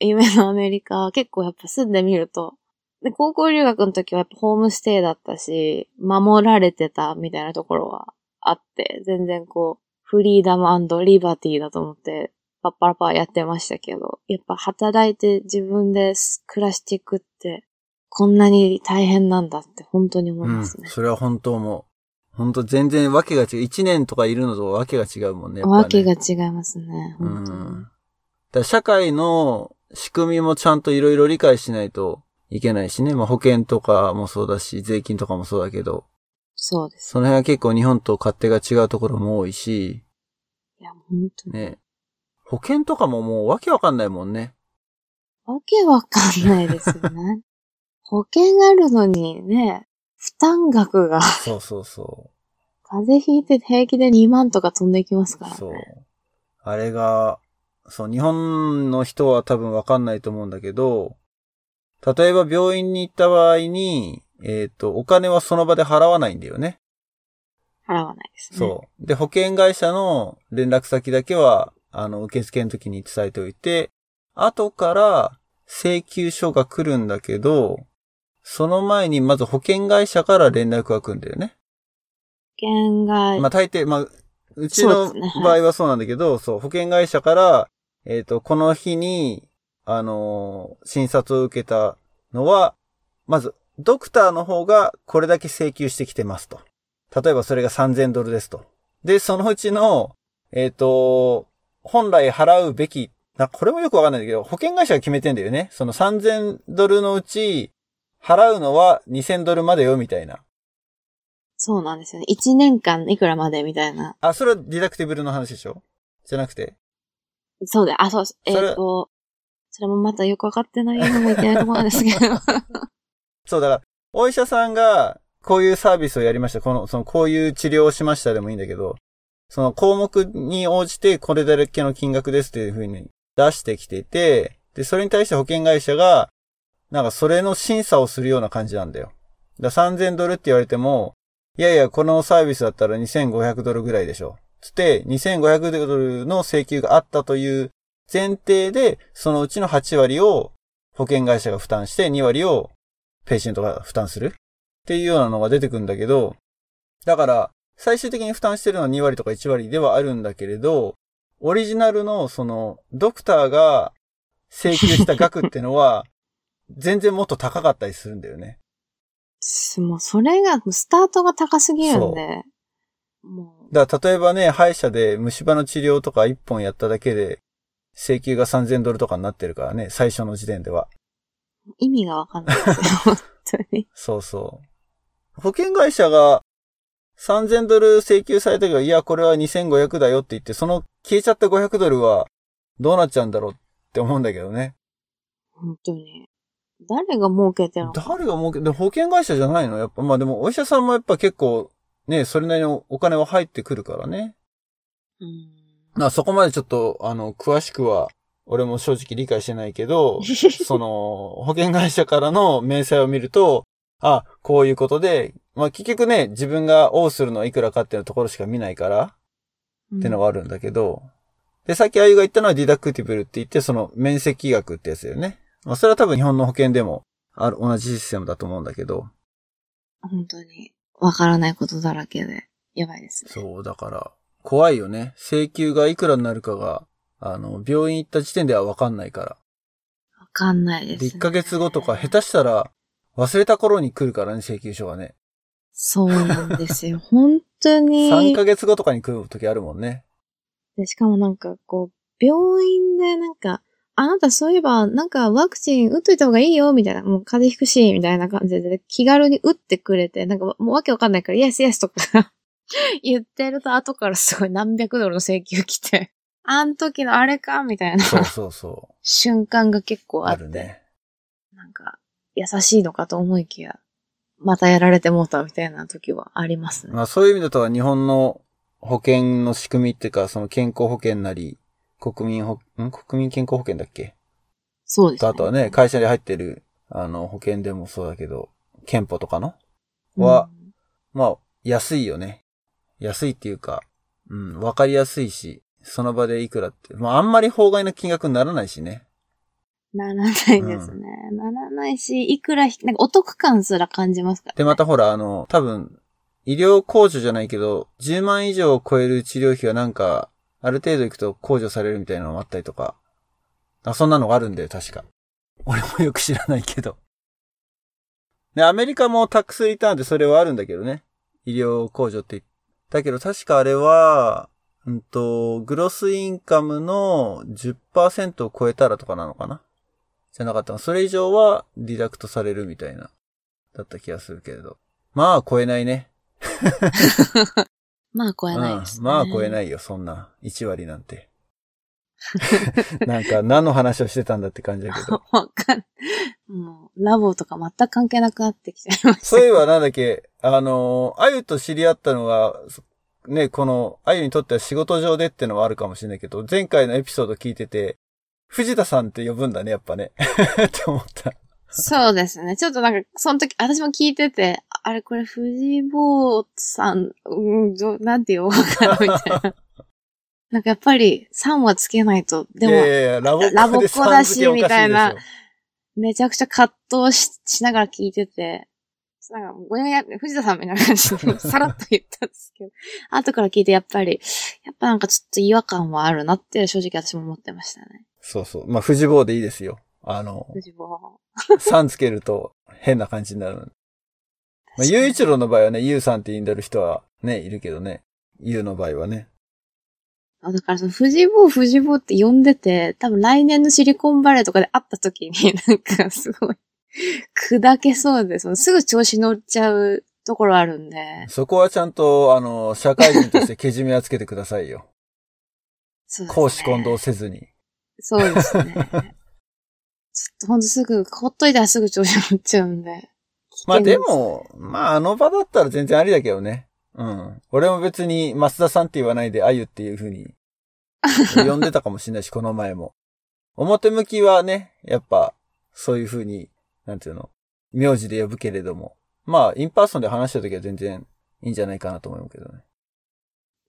[SPEAKER 2] 夢のアメリカ、結構やっぱ住んでみると、で、高校留学の時はやっぱホームステイだったし、守られてたみたいなところはあって、全然こう、フリーダムリバティだと思って、パッパラパーやってましたけど、やっぱ働いて自分で暮らしていくって、こんなに大変なんだって本当に思
[SPEAKER 1] うん。
[SPEAKER 2] いますね。
[SPEAKER 1] それは本当思う。本当全然わけが違う。一年とかいるのとわけが違うもんね。ね
[SPEAKER 2] わけが違いますね。
[SPEAKER 1] うん。だ社会の仕組みもちゃんといろいろ理解しないといけないしね。まあ保険とかもそうだし、税金とかもそうだけど、
[SPEAKER 2] そうです。
[SPEAKER 1] その辺は結構日本と勝手が違うところも多いし、
[SPEAKER 2] いや、本当に。
[SPEAKER 1] ね。保険とかももうわけわかんないもんね。
[SPEAKER 2] わけわかんないですよね。保険があるのにね、負担額が
[SPEAKER 1] そうそうそ
[SPEAKER 2] 風邪ひいて平気で2万とか飛んでいきますか
[SPEAKER 1] う。
[SPEAKER 2] ら
[SPEAKER 1] そう
[SPEAKER 2] ね。。
[SPEAKER 1] あれが、そう、日本の人は多分わかんないと思うんだけど、例えば病院に行った場合に、えっ、と、お金はその場で払わないんだよね。
[SPEAKER 2] 払わないですね。
[SPEAKER 1] そう。で、保険会社の連絡先だけは、あの、受付の時に伝えておいて、後から請求書が来るんだけど、その前にまず保険会社から連絡が来るんだよね。
[SPEAKER 2] 保険が、
[SPEAKER 1] まあ大抵、まあ、うち
[SPEAKER 2] そう
[SPEAKER 1] の場合はそうなんだけど、そう、保険会社から、えっ、と、この日に、あのー診察を受けたのは、まず、ドクターの方がこれだけ請求してきてますと。例えばそれが3000ドルですと。で、そのうちの、えっ、と、本来払うべき、な、これもよくわかんないんだけど、保険会社が決めてんだよね。その3000ドルのうち、払うのは2000ドルまでよ、みたいな。
[SPEAKER 2] そうなんですよね。1年間いくらまでみたいな。
[SPEAKER 1] あ、それはディダクティブルの話でしょ？じゃなくて。
[SPEAKER 2] そうだ、あ、そう、えっ、
[SPEAKER 1] それ
[SPEAKER 2] と、それもまたよくわかってないのもいけないところなんですけど。
[SPEAKER 1] そう、だから、お医者さんが、こういうサービスをやりました。この、その、こういう治療をしましたでもいいんだけど、その項目に応じてこれだけの金額ですっていうふうに出してきていて、で、それに対して保険会社が、なんかそれの審査をするような感じなんだよ。だ3000ドルって言われても、いやいや、このサービスだったら2500ドルぐらいでしょ。つって、2500ドルの請求があったという前提で、そのうちの8割を保険会社が負担して、2割を patient が負担するっていうようなのが出てくるんだけど、だから、最終的に負担してるのは2割とか1割ではあるんだけれど、オリジナルのその、ドクターが請求した額ってのは、全然もっと高かったりするんだよね。
[SPEAKER 2] もうそれが、スタートが高すぎるんで、も
[SPEAKER 1] だから例えばね、歯医者で虫歯の治療とか1本やっただけで、請求が3000ドルとかになってるからね、最初の時点では。
[SPEAKER 2] う、意味がわかんないですよ。本当に。
[SPEAKER 1] そうそう。保険会社が3000ドル請求されたけど、いや、これは2500だよって言って、その消えちゃった500ドルはどうなっちゃうんだろうって思うんだけどね。
[SPEAKER 2] 本当に。誰が儲けてるの？か。
[SPEAKER 1] 誰が儲け、で保険会社じゃないの？やっぱ、まあでもお医者さんもやっぱ結構、ね、それなりのお金は入ってくるからね。
[SPEAKER 2] うん。
[SPEAKER 1] まあそこまでちょっと、あの、詳しくは、俺も正直理解してないけど、その、保険会社からの明細を見ると、あ、こういうことで、まあ結局ね、自分が応するのはいくらかっていうところしか見ないから、ってのがあるんだけど、で、さっきあゆが言ったのはディダクティブルって言って、その面積額ってやつだよね。まあそれは多分日本の保険でもある、同じシステムだと思うんだけど、
[SPEAKER 2] 本当に。わからないことだらけで、やばいですね。
[SPEAKER 1] そう、だから、怖いよね。請求がいくらになるかが、あの、病院行った時点ではわかんないから。
[SPEAKER 2] わかんないです、
[SPEAKER 1] で、
[SPEAKER 2] ね。
[SPEAKER 1] 1ヶ月後とか、下手したら、忘れた頃に来るからね、請求書がね。
[SPEAKER 2] そうなんですよ。本当に。
[SPEAKER 1] 3ヶ月後とかに来る時あるもんね。
[SPEAKER 2] で、しかもなんかこう、病院でなんか、あなたそういえば、なんかワクチン打っといた方がいいよ、みたいな、もう風邪ひくし、みたいな感じで、気軽に打ってくれて、なんかもうわけわかんないから、イエスイエスとか 言ってると後からすごい何百ドルの請求来て、あん時のあれかみたいな
[SPEAKER 1] そうそうそ
[SPEAKER 2] 瞬間が結
[SPEAKER 1] う。
[SPEAKER 2] 構あって、
[SPEAKER 1] あるね。
[SPEAKER 2] なんか、優しいのかと思いきや、またやられてもうたみたいな時はありますね。
[SPEAKER 1] まあそういう意味だと日本の保険の仕組みっていうか、その健康保険なり、国民保、ん？国民健康保険だっけ？
[SPEAKER 2] そうですね。
[SPEAKER 1] あとはね、会社に入ってる、あの、保険でもそうだけど、憲法とかの？は、
[SPEAKER 2] うん
[SPEAKER 1] まあ、安いよね。安いっていうか、うん、わかりやすいし、その場でいくらって。まあ、あんまり法外な金額にならないしね。
[SPEAKER 2] ならないですね。ならないし、いくらひ、なんかお得感すら感じますから、ね。
[SPEAKER 1] で、またほら、あの、多分、医療控除じゃないけど、10万以上を超える治療費はなんか、ある程度いくと控除されるみたいなのもあったりとか。あ、そんなのがあるんだよ、確か。俺もよく知らないけど。で、アメリカもタックスリターンってそれはあるんだけどね。医療控除って言ったけど、確かあれは、うんと、グロスインカムの10%を超えたらとかなのかなじゃなかったのそれ以上はディダクトされるみたいな、だった気がするけれど。まあ、超えないね。
[SPEAKER 2] まあ超えないです、ね
[SPEAKER 1] うん、まあ超えないよ、そんな。1割なんて。なんか何の話をしてたんだって感じだけど。
[SPEAKER 2] わかんもう、ラボとか全く関係なくなってきちゃいました。
[SPEAKER 1] そういえばなんだっけ、あの、あゆと知り合ったのが、そね、この、あゆにとっては仕事上でってのはあるかもしれないけど、前回のエピソード聞いてて、藤田さんって呼ぶんだね、やっぱね。って思った。
[SPEAKER 2] そうですね。ちょっとなんか、その時、私も聞いてて、あれこれ藤坊さん、うん、どなんて言おうかな、みたいな。なんかやっぱり、3はつけないと、でも、
[SPEAKER 1] いやいやラボ
[SPEAKER 2] ラボっ子だしみたいなめちゃくちゃ葛藤ししながら聞いてて、なんか、ごや、藤田さんみたいな感じで、さらっと言ったんですけど、後から聞いてやっぱり、やっぱなんかちょっと違和感はあるなって正直私も思ってましたね。
[SPEAKER 1] そうそう。まあ、藤坊でいいですよ。あの、
[SPEAKER 2] 藤坊。
[SPEAKER 1] さんつけると変な感じになる。まあ、ゆういちろうの場合はね、ゆうさんって言んでる人はね、いるけどね。ゆうの場合はね。
[SPEAKER 2] あだからその、藤坊藤坊って呼んでて、多分来年のシリコンバレーとかで会った時に、なんかすごい、砕けそうです。すぐ調子乗っちゃうところあるんで。
[SPEAKER 1] そこはちゃんと、あの、社会人としてけじめはつけてくださいよ。
[SPEAKER 2] そうですね。
[SPEAKER 1] 公私混同せずに。
[SPEAKER 2] そうですね。ちょっとほんとすぐ、ほっといたらすぐ調子乗っちゃうんで。
[SPEAKER 1] まあでも、まああの場だったら全然ありだけどね。うん。俺も別に増田さんって言わないであゆっていう風に呼んでたかもしれないし、この前も。表向きはね、やっぱ、そういう風に、なんていうの、名字で呼ぶけれども。まあ、 in person で話した時は全然いいんじゃないかなと思うけどね。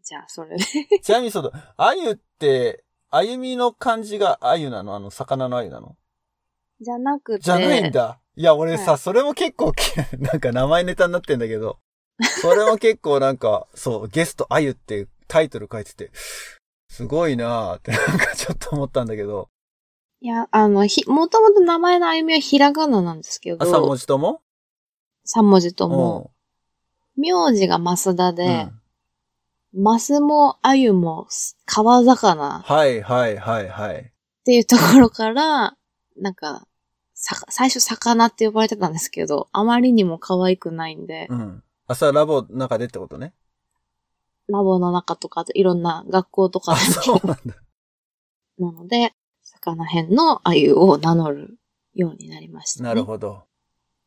[SPEAKER 2] じゃあ、それで。
[SPEAKER 1] ちなみにその、あゆって、歩みの漢字があゆなの？あの、魚のあゆなの？
[SPEAKER 2] じゃなくて。
[SPEAKER 1] じゃないんだ。いや、俺さ、
[SPEAKER 2] はい
[SPEAKER 1] それも結構、なんか名前ネタになってんだけど、それも結構なんか、そう、ゲストあゆってタイトル書いてて、すごいなーってなんかちょっと思ったんだけど、
[SPEAKER 2] いや、あの、ひ、もともと名前の歩みはひらがななんですけど。
[SPEAKER 1] あ、3文字とも？
[SPEAKER 2] 三文字とも。名字が増田
[SPEAKER 1] うん。
[SPEAKER 2] で、マスもあゆも川魚っ
[SPEAKER 1] はいはいはいはい。
[SPEAKER 2] ていうところから、なんか、さ、最初魚って呼ばれてたんですけど、あまりにも可愛くないんで、
[SPEAKER 1] うん。朝ラボの中でってことね。
[SPEAKER 2] ラボの中とか、いろんな学校とか
[SPEAKER 1] あ、
[SPEAKER 2] で
[SPEAKER 1] そうなんだ。
[SPEAKER 2] なので、魚編のあゆを名乗るようになりました、ね。
[SPEAKER 1] なるほど。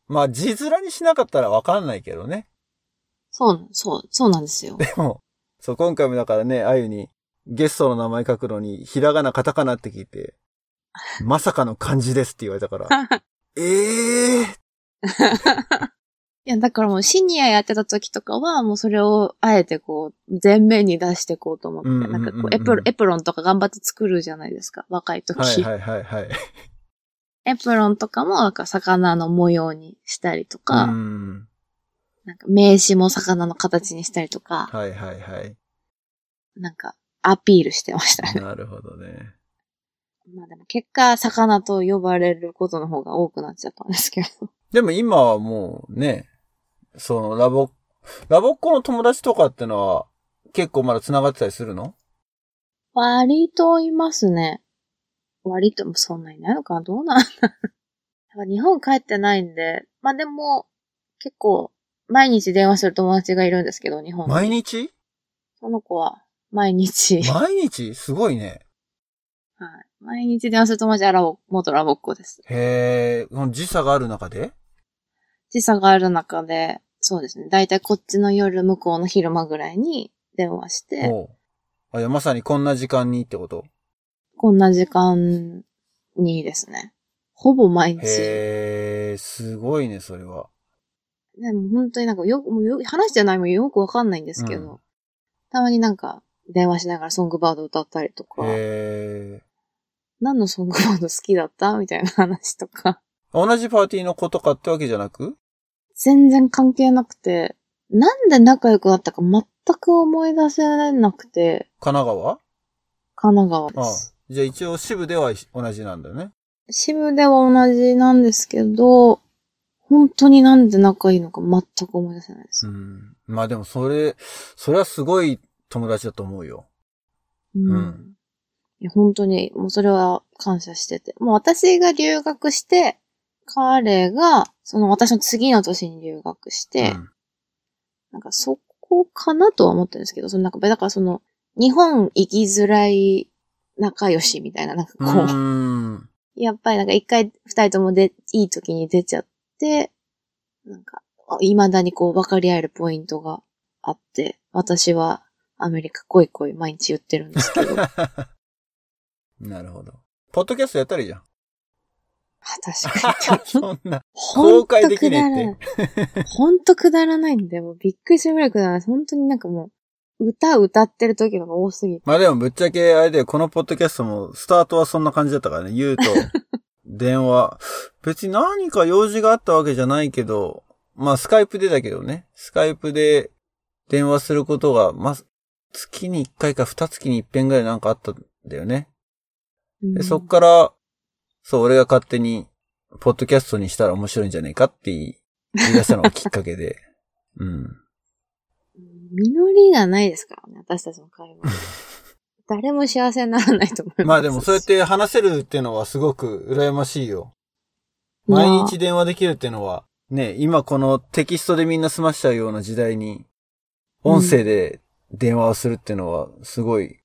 [SPEAKER 1] まあ、字面にしなかったらわかんないけどね。
[SPEAKER 2] そう、そう、そうなんですよ。
[SPEAKER 1] でも、そう、今回もだからね、あゆにゲストの名前書くのに、ひらがな、カタカナって聞いて、まさかの漢字ですって言われたから、ええ
[SPEAKER 2] いや、だからもうシニアやってた時とかは、もうそれをあえてこう、前面に出していこうと思って、
[SPEAKER 1] うんうんうんうん
[SPEAKER 2] なんかこうエプロン、エプロンとか頑張って作るじゃないですか、若い時。
[SPEAKER 1] はいはいはいはい。
[SPEAKER 2] エプロンとかも、なんか魚の模様にしたりとか、
[SPEAKER 1] うん。
[SPEAKER 2] なんか名刺も魚の形にしたりとか、
[SPEAKER 1] はいはいはい。
[SPEAKER 2] なんかアピールしてましたね。
[SPEAKER 1] なるほどね。
[SPEAKER 2] まあでも結果、魚と呼ばれることの方が多くなっちゃったんですけど。
[SPEAKER 1] でも今はもうね、そのラボ、ラボっ子の友達とかってのは結構まだ繋がってたりするの？
[SPEAKER 2] 割といますね。割ともそんなにないのかな？どうなんだ日本帰ってないんで、まあでも、結構、毎日電話する友達がいるんですけど、日本に
[SPEAKER 1] 毎日？
[SPEAKER 2] その子は、毎日、
[SPEAKER 1] 毎日？すごいね。
[SPEAKER 2] はい。毎日電話する友達はラボ、元ラボっ子です。
[SPEAKER 1] へえ、時差がある中で？
[SPEAKER 2] 時差がある中で、そうですね。だいたいこっちの夜、向こうの昼間ぐらいに電話して、
[SPEAKER 1] あいや、まさにこんな時間にってこと？
[SPEAKER 2] こんな時間にですね。ほぼ毎日。
[SPEAKER 1] へえ、すごいね、それは。
[SPEAKER 2] でも本当になんかよく、もうよ話してないもよくわかんないんですけど、
[SPEAKER 1] うん
[SPEAKER 2] たまになんか電話しながらソングバード歌ったりとか、
[SPEAKER 1] へえ。
[SPEAKER 2] 何のソングバード好きだった？みたいな話とか、
[SPEAKER 1] 同じパーティーの子とかってわけじゃなく？
[SPEAKER 2] 全然関係なくて、なんで仲良くなったか全く思い出せなくて、
[SPEAKER 1] 神奈川？
[SPEAKER 2] 神奈川
[SPEAKER 1] ああ
[SPEAKER 2] です。
[SPEAKER 1] じゃあ一応支部では同じなんだよね。
[SPEAKER 2] 支部では同じなんですけど、本当になんで仲いいのか全く思い出せないです。
[SPEAKER 1] うん。まあでもそれ、それはすごい友達だと思うよ。
[SPEAKER 2] うん
[SPEAKER 1] うん
[SPEAKER 2] 本当に、もうそれは感謝してて。もう私が留学して、彼が、その私の次の年に留学して、
[SPEAKER 1] うん
[SPEAKER 2] なんかそこかなとは思ってるんですけど、そのなんか、だからその、日本行きづらい仲良しみたいな、なんかこう、
[SPEAKER 1] う。
[SPEAKER 2] やっぱりなんか一回二人ともで、いい時に出ちゃって、なんか、あ未だにこう分かり合えるポイントがあって、私はアメリカ来い来い毎日言ってるんですけど、
[SPEAKER 1] なるほど。ポッドキャストやったらいいじゃん。
[SPEAKER 2] 確かに。
[SPEAKER 1] そんな、公開できねえって。
[SPEAKER 2] ほんとくだらないんで、もうびっくりするぐらいくだらない。本当になんかもう、歌歌ってる時のが多すぎて。
[SPEAKER 1] まあでもぶっちゃけあれでこのポッドキャストもスタートはそんな感じだったからね。言うと、電話。別に何か用事があったわけじゃないけど、まあスカイプでだけどね。スカイプで電話することが、まあ、月に1回か2月に1遍ぐらいなんかあったんだよね。で、そっから、そう、俺が勝手に、ポッドキャストにしたら面白いんじゃねえかって言い出したのがきっかけで。うん。
[SPEAKER 2] 実りがないですからね、私たちの会話。誰も幸せにならないと思います。
[SPEAKER 1] まあでもそうやって話せるっていうのはすごく羨ましいよ。毎日電話できるっていうのは、ね、今このテキストでみんな済ましちゃうような時代に、音声で電話をするっていうのは、すごい、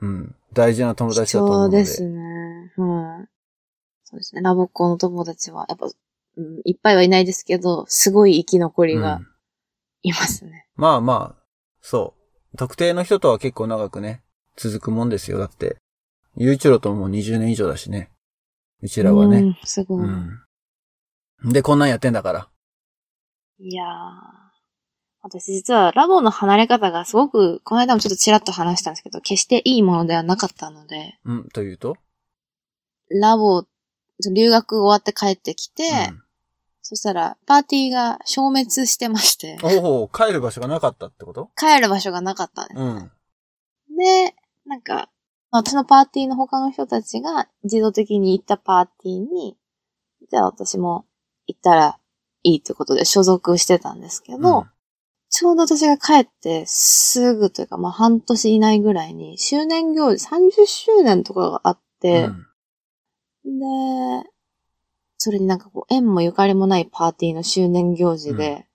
[SPEAKER 1] うん、大事な友達
[SPEAKER 2] 貴
[SPEAKER 1] だと思うので。
[SPEAKER 2] 重ですね。はい。そうですね。ラボっ子の友達は、やっぱ、うん、いっぱいはいないですけど、すごい生き残りが
[SPEAKER 1] うん
[SPEAKER 2] いますね。
[SPEAKER 1] まあまあ、そう。特定の人とは結構長くね、続くもんですよ。だって、ゆういちろとももう20年以上だしね。うちらはね。
[SPEAKER 2] うん、すごい。
[SPEAKER 1] うん。で、こんなんやってんだから。
[SPEAKER 2] いやー。私実はラボの離れ方がすごく、この間もちょっとちらっと話したんですけど、決していいものではなかったので、
[SPEAKER 1] うん、というと？
[SPEAKER 2] ラボ、留学終わって帰ってきて、
[SPEAKER 1] うん。
[SPEAKER 2] そしたらパーティーが消滅してまして、
[SPEAKER 1] おお、帰る場所がなかったってこと？
[SPEAKER 2] 帰る場所がなかったんです。
[SPEAKER 1] うん。
[SPEAKER 2] で、なんか、私のパーティーの他の人たちが自動的に行ったパーティーに、じゃあ私も行ったらいいってことで所属してたんですけど、
[SPEAKER 1] うん
[SPEAKER 2] ちょうど私が帰ってすぐというか、まあ半年以内ぐらいに周年行事、30周年とかがあって、
[SPEAKER 1] うん。
[SPEAKER 2] で、それになんかこう縁もゆかりもないパーティーの周年行事で、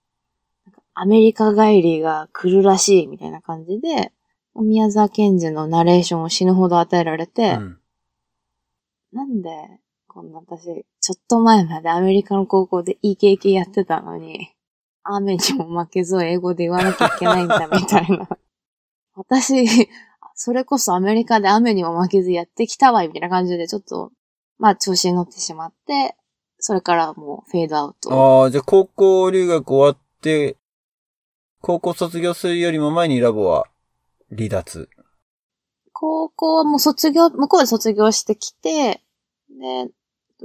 [SPEAKER 1] うん。
[SPEAKER 2] アメリカ帰りが来るらしいみたいな感じで、宮沢賢治のナレーションを死ぬほど与えられて、
[SPEAKER 1] うん。
[SPEAKER 2] なんで、こんな私、ちょっと前までアメリカの高校で EKK やってたのに、雨にも負けず英語で言わなきゃいけないんだみたいな。私、それこそアメリカで雨にも負けずやってきたわ、みたいな感じでちょっと、まあ調子に乗ってしまって、それからもうフェードアウト。
[SPEAKER 1] ああ、じゃあ高校留学終わって、高校卒業するよりも前にラボは離脱。
[SPEAKER 2] 高校はもう卒業、向こうで卒業してきて、で、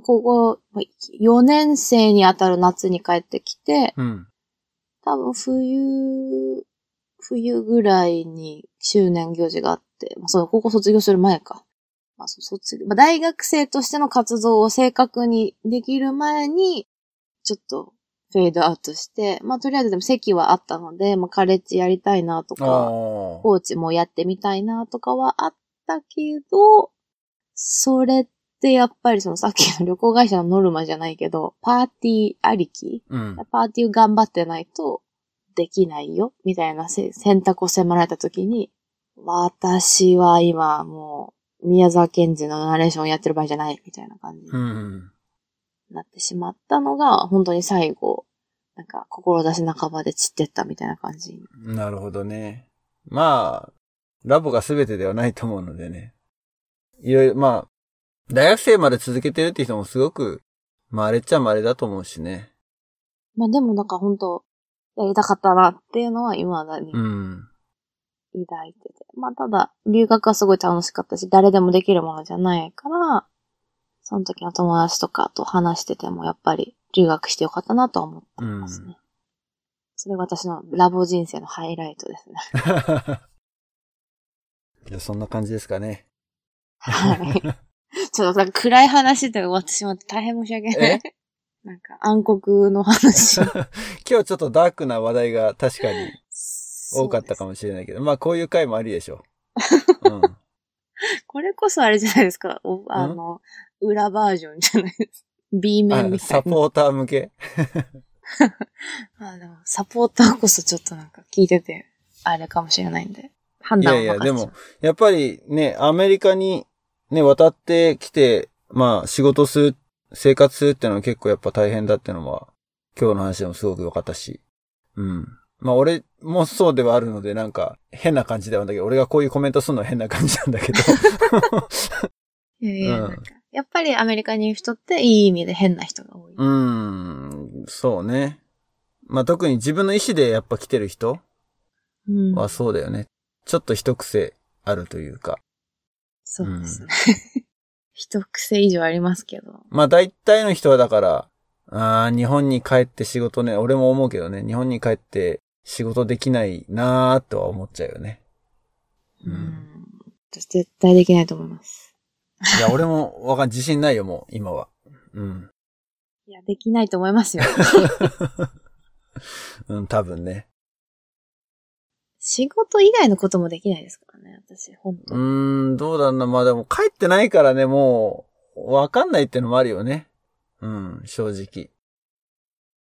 [SPEAKER 2] 高校、4年生にあたる夏に帰ってきて、
[SPEAKER 1] うん。
[SPEAKER 2] 多分冬、冬ぐらいに周年行事があって、まあ、そう、高校卒業する前か。まあ、卒業、まあ、大学生としての活動を正確にできる前に、ちょっとフェードアウトして、まあ、とりあえずでも席はあったので、まあ、カレッジやりたいなとか、。コーチもやってみたいなとかはあったけど、それってやっぱりそのさっきの旅行会社のノルマじゃないけど、パーティーありき？
[SPEAKER 1] うん。
[SPEAKER 2] パーティー頑張ってないとできないよ、みたいなせ選択を迫られたときに、私は今もう宮沢賢治のナレーションをやってる場合じゃない、みたいな感じに
[SPEAKER 1] うん。
[SPEAKER 2] なってしまったのが、本当に最後、なんか、志半ばで散ってったみたいな感じに。
[SPEAKER 1] なるほどね。まあ、ラボが全てではないと思うのでね。いろいろ、まあ、大学生まで続けてるって人もすごく、まあ、あれっちゃまれだと思うしね。
[SPEAKER 2] まあでもなんか本当、やりたかったなっていうのは未だに
[SPEAKER 1] うん。
[SPEAKER 2] 抱いてて。まあただ、留学はすごい楽しかったし、誰でもできるものじゃないから、その時の友達とかと話してても、やっぱり留学してよかったなとは思ってますね。
[SPEAKER 1] うん
[SPEAKER 2] それが私のラボ人生のハイライトですね。
[SPEAKER 1] じゃあそんな感じですかね。
[SPEAKER 2] はい。ちょっと暗い話で終わってしまって大変申し訳ない。なんか暗黒の話。
[SPEAKER 1] 今日ちょっとダークな話題が確かに多かったか
[SPEAKER 2] も。
[SPEAKER 1] もしれないけど、まあこういう回もありでしょう。うん。
[SPEAKER 2] これこそあれじゃないですか。おあの、裏バージョンじゃないです。B 面
[SPEAKER 1] あ
[SPEAKER 2] みたいな。
[SPEAKER 1] サポーター向け？
[SPEAKER 2] あでもサポーターこそちょっとなんか聞いてて、あれかもしれないんで。判断を
[SPEAKER 1] いやいやでも、やっぱりね、アメリカにね、渡ってきて、まあ仕事する、生活するってのは結構やっぱ大変だってのは、今日の話でもすごく良かったし。うん。まあ俺もそうではあるので、なんか変な感じではあるんだけど、俺がこういうコメントするのは変な感じなんだけど。
[SPEAKER 2] いやいや、
[SPEAKER 1] うん
[SPEAKER 2] やっぱりアメリカにいる人っていい意味で変な人が多い。
[SPEAKER 1] うん、そうね。まあ特に自分の意思でやっぱ来てる人
[SPEAKER 2] うん
[SPEAKER 1] はそうだよね。ちょっと一癖あるというか。
[SPEAKER 2] そうですね。一癖以上ありますけど。
[SPEAKER 1] まあ大体の人はだから、あー日本に帰って仕事ね、俺も思うけどね、日本に帰って仕事できないなーとは思っちゃうよね。うん
[SPEAKER 2] うん。私絶対できないと思います。
[SPEAKER 1] いや、俺もわかん、自信ないよ、もう、今は。うん。
[SPEAKER 2] いや、できないと思いますよ。
[SPEAKER 1] うん、多分ね。
[SPEAKER 2] 仕事以外のこともできないですからね、私、本当
[SPEAKER 1] うーん、どうだろうな。まあでも帰ってないからね、もう、わかんないってのもあるよね。うん、正直。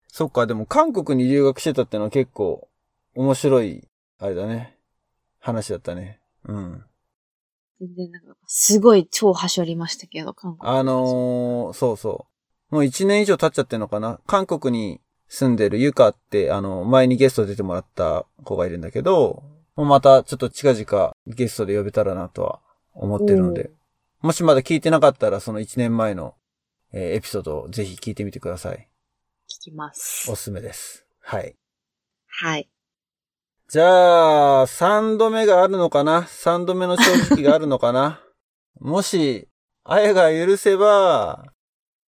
[SPEAKER 1] そっか、でも韓国に留学してたってのは結構面白い、あれだね。話だったね。うん。
[SPEAKER 2] 全然なんか、すごい超はしょりましたけど、韓国。
[SPEAKER 1] あのー、そうそう。もう一年以上経っちゃってんのかな韓国に住んでるユカって、あの、前にゲスト出てもらった子がいるんだけど、もうまたちょっと近々ゲストで呼べたらなとは思ってるので、もしまだ聞いてなかったらその一年前の、えーエピソードをぜひ聞いてみてください。
[SPEAKER 2] 聞きます
[SPEAKER 1] お。すすめです。はい。
[SPEAKER 2] はい。
[SPEAKER 1] じゃあ、三度目があるのかな？三度目の正直があるのかな？もし、あやが許せば、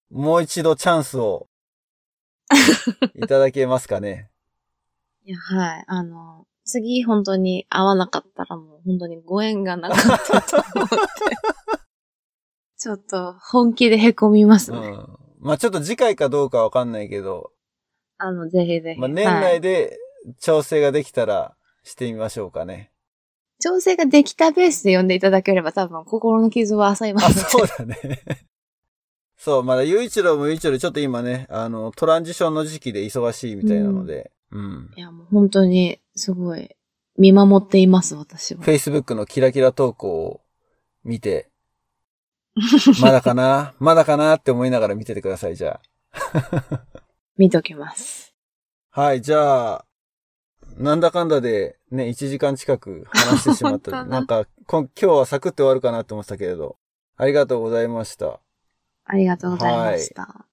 [SPEAKER 1] もう一度チャンスを いただけますかね？
[SPEAKER 2] いや、はい。あの、次本当に会わなかったらもう本当にご縁がなかったと思って。ちょっと本気で凹みますね。
[SPEAKER 1] うん。まあちょっと次回かどうかわかんないけど、
[SPEAKER 2] あの、ぜひぜひ。
[SPEAKER 1] まあ年
[SPEAKER 2] はい
[SPEAKER 1] 内で調整ができたらしてみましょうかね。
[SPEAKER 2] 調整ができたベースで呼んでいただければ多分心の傷は浅いま
[SPEAKER 1] あ、
[SPEAKER 2] す。
[SPEAKER 1] そうだね。そう、まだ雄一郎も雄一郎でちょっと今ね、あの、トランジションの時期で忙しいみたいなので、うん。
[SPEAKER 2] いや、もう本当にすごい見守っています、私は。
[SPEAKER 1] Facebook のキラキラ投稿を見て、まだかな？まだかなって思いながら見ててください、じゃ
[SPEAKER 2] 見ときます。
[SPEAKER 1] あ。はい、じゃあ、なんだかんだでね、1時間近く話してしまった。
[SPEAKER 2] 本当だ
[SPEAKER 1] なんか、こん今日はサクッと終わるかなって思ってたけれど、ありがとうございました。
[SPEAKER 2] ありがとうございました。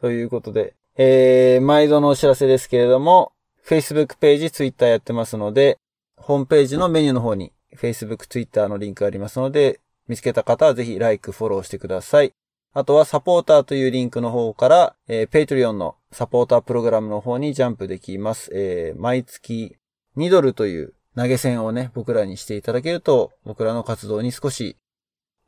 [SPEAKER 1] ということで、えー、毎度のお知らせですけれども、Facebook ページ、Twitter やってますので、ホームページのメニューの方に Facebook、Twitter のリンクありますので、見つけた方はぜひ Like、フォローしてください。あとはサポーターというリンクの方から、えー、Patreon のサポータープログラムの方にジャンプできます。えー、毎月2ドルという投げ銭をね、僕らにしていただけると、僕らの活動に少し、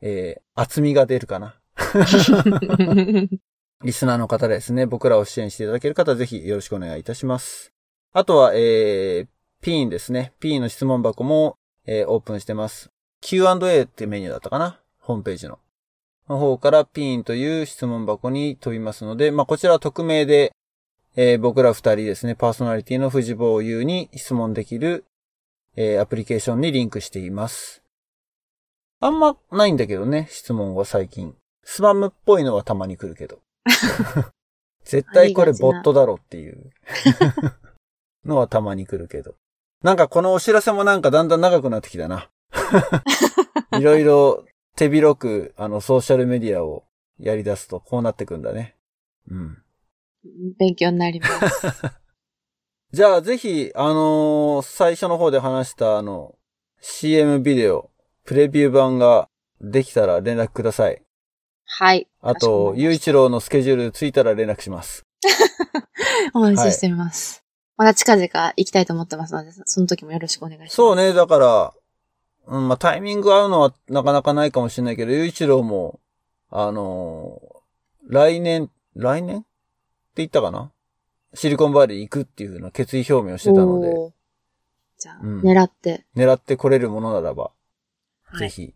[SPEAKER 1] えー、厚みが出るかな。リスナーの方ですね、僕らを支援していただける方ぜひよろしくお願いいたします。あとは、えー、ピーンですね。ピーンの質問箱も、えーオープンしてます。Q&A ってメニューだったかな？ホームページの。の方からピーンという質問箱に飛びますので、まあ、こちらは匿名で、えー僕ら二人ですね、パーソナリティの藤坊優に質問できる、えーアプリケーションにリンクしています。あんまないんだけどね、質問は最近。スパムっぽいのはたまに来るけど。絶対これボットだろっていうのはたまに来るけど。なんかこのお知らせもなんかだんだん長くなってきたな。いろいろ手広くあのソーシャルメディアをやり出すとこうなってくんだね。うん。
[SPEAKER 2] 勉強になります。
[SPEAKER 1] じゃあぜひ、あのー最初の方で話したあの、CM ビデオ、プレビュー版ができたら連絡ください。
[SPEAKER 2] はい。
[SPEAKER 1] あ
[SPEAKER 2] とま、りました
[SPEAKER 1] ゆういちろうのスケジュールついたら連絡します。
[SPEAKER 2] お待ちしてます。また近々行きたいと思ってますので、その時もよろしくお願いします。
[SPEAKER 1] そうね、だから、うん、まあ、タイミング合うのはなかなかないかもしれないけど、ゆういちろうも、あのー来年、来年？って言ったかな？シリコンバレー行くっていうふうな決意表明をしてたので、
[SPEAKER 2] じゃあ、
[SPEAKER 1] うん
[SPEAKER 2] 狙って。
[SPEAKER 1] 狙ってこれるものならば、
[SPEAKER 2] はい。
[SPEAKER 1] ぜひ、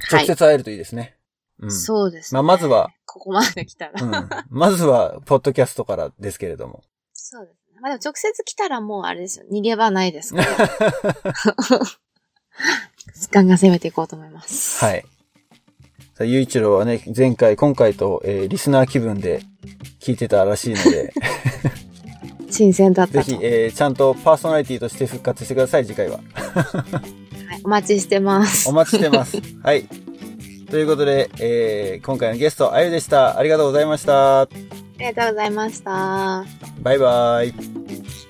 [SPEAKER 2] はい。
[SPEAKER 1] 直接会えるといいですね。うん。
[SPEAKER 2] そうですね。
[SPEAKER 1] まあまずは、
[SPEAKER 2] ここまで来たら。
[SPEAKER 1] うん。まずは、ポッドキャストからですけれども。
[SPEAKER 2] そうですね。まあでも直接来たらもうあれですよ。逃げ場ないですか ら。ガンガン攻めていこうと思います。
[SPEAKER 1] はい。さあ、ゆういちろうはね、前回、今回と、えーリスナー気分で聞いてたらしいので、
[SPEAKER 2] 新鮮だったと。
[SPEAKER 1] ぜひ、えーちゃんとパーソナリティとして復活してください、次回は。
[SPEAKER 2] はい、お待ちしてます
[SPEAKER 1] お。待ちしてます。はい。ということで、えー今回のゲスト、あゆでした。ありがとうございました。
[SPEAKER 2] ありがとうございました。
[SPEAKER 1] バイバイ。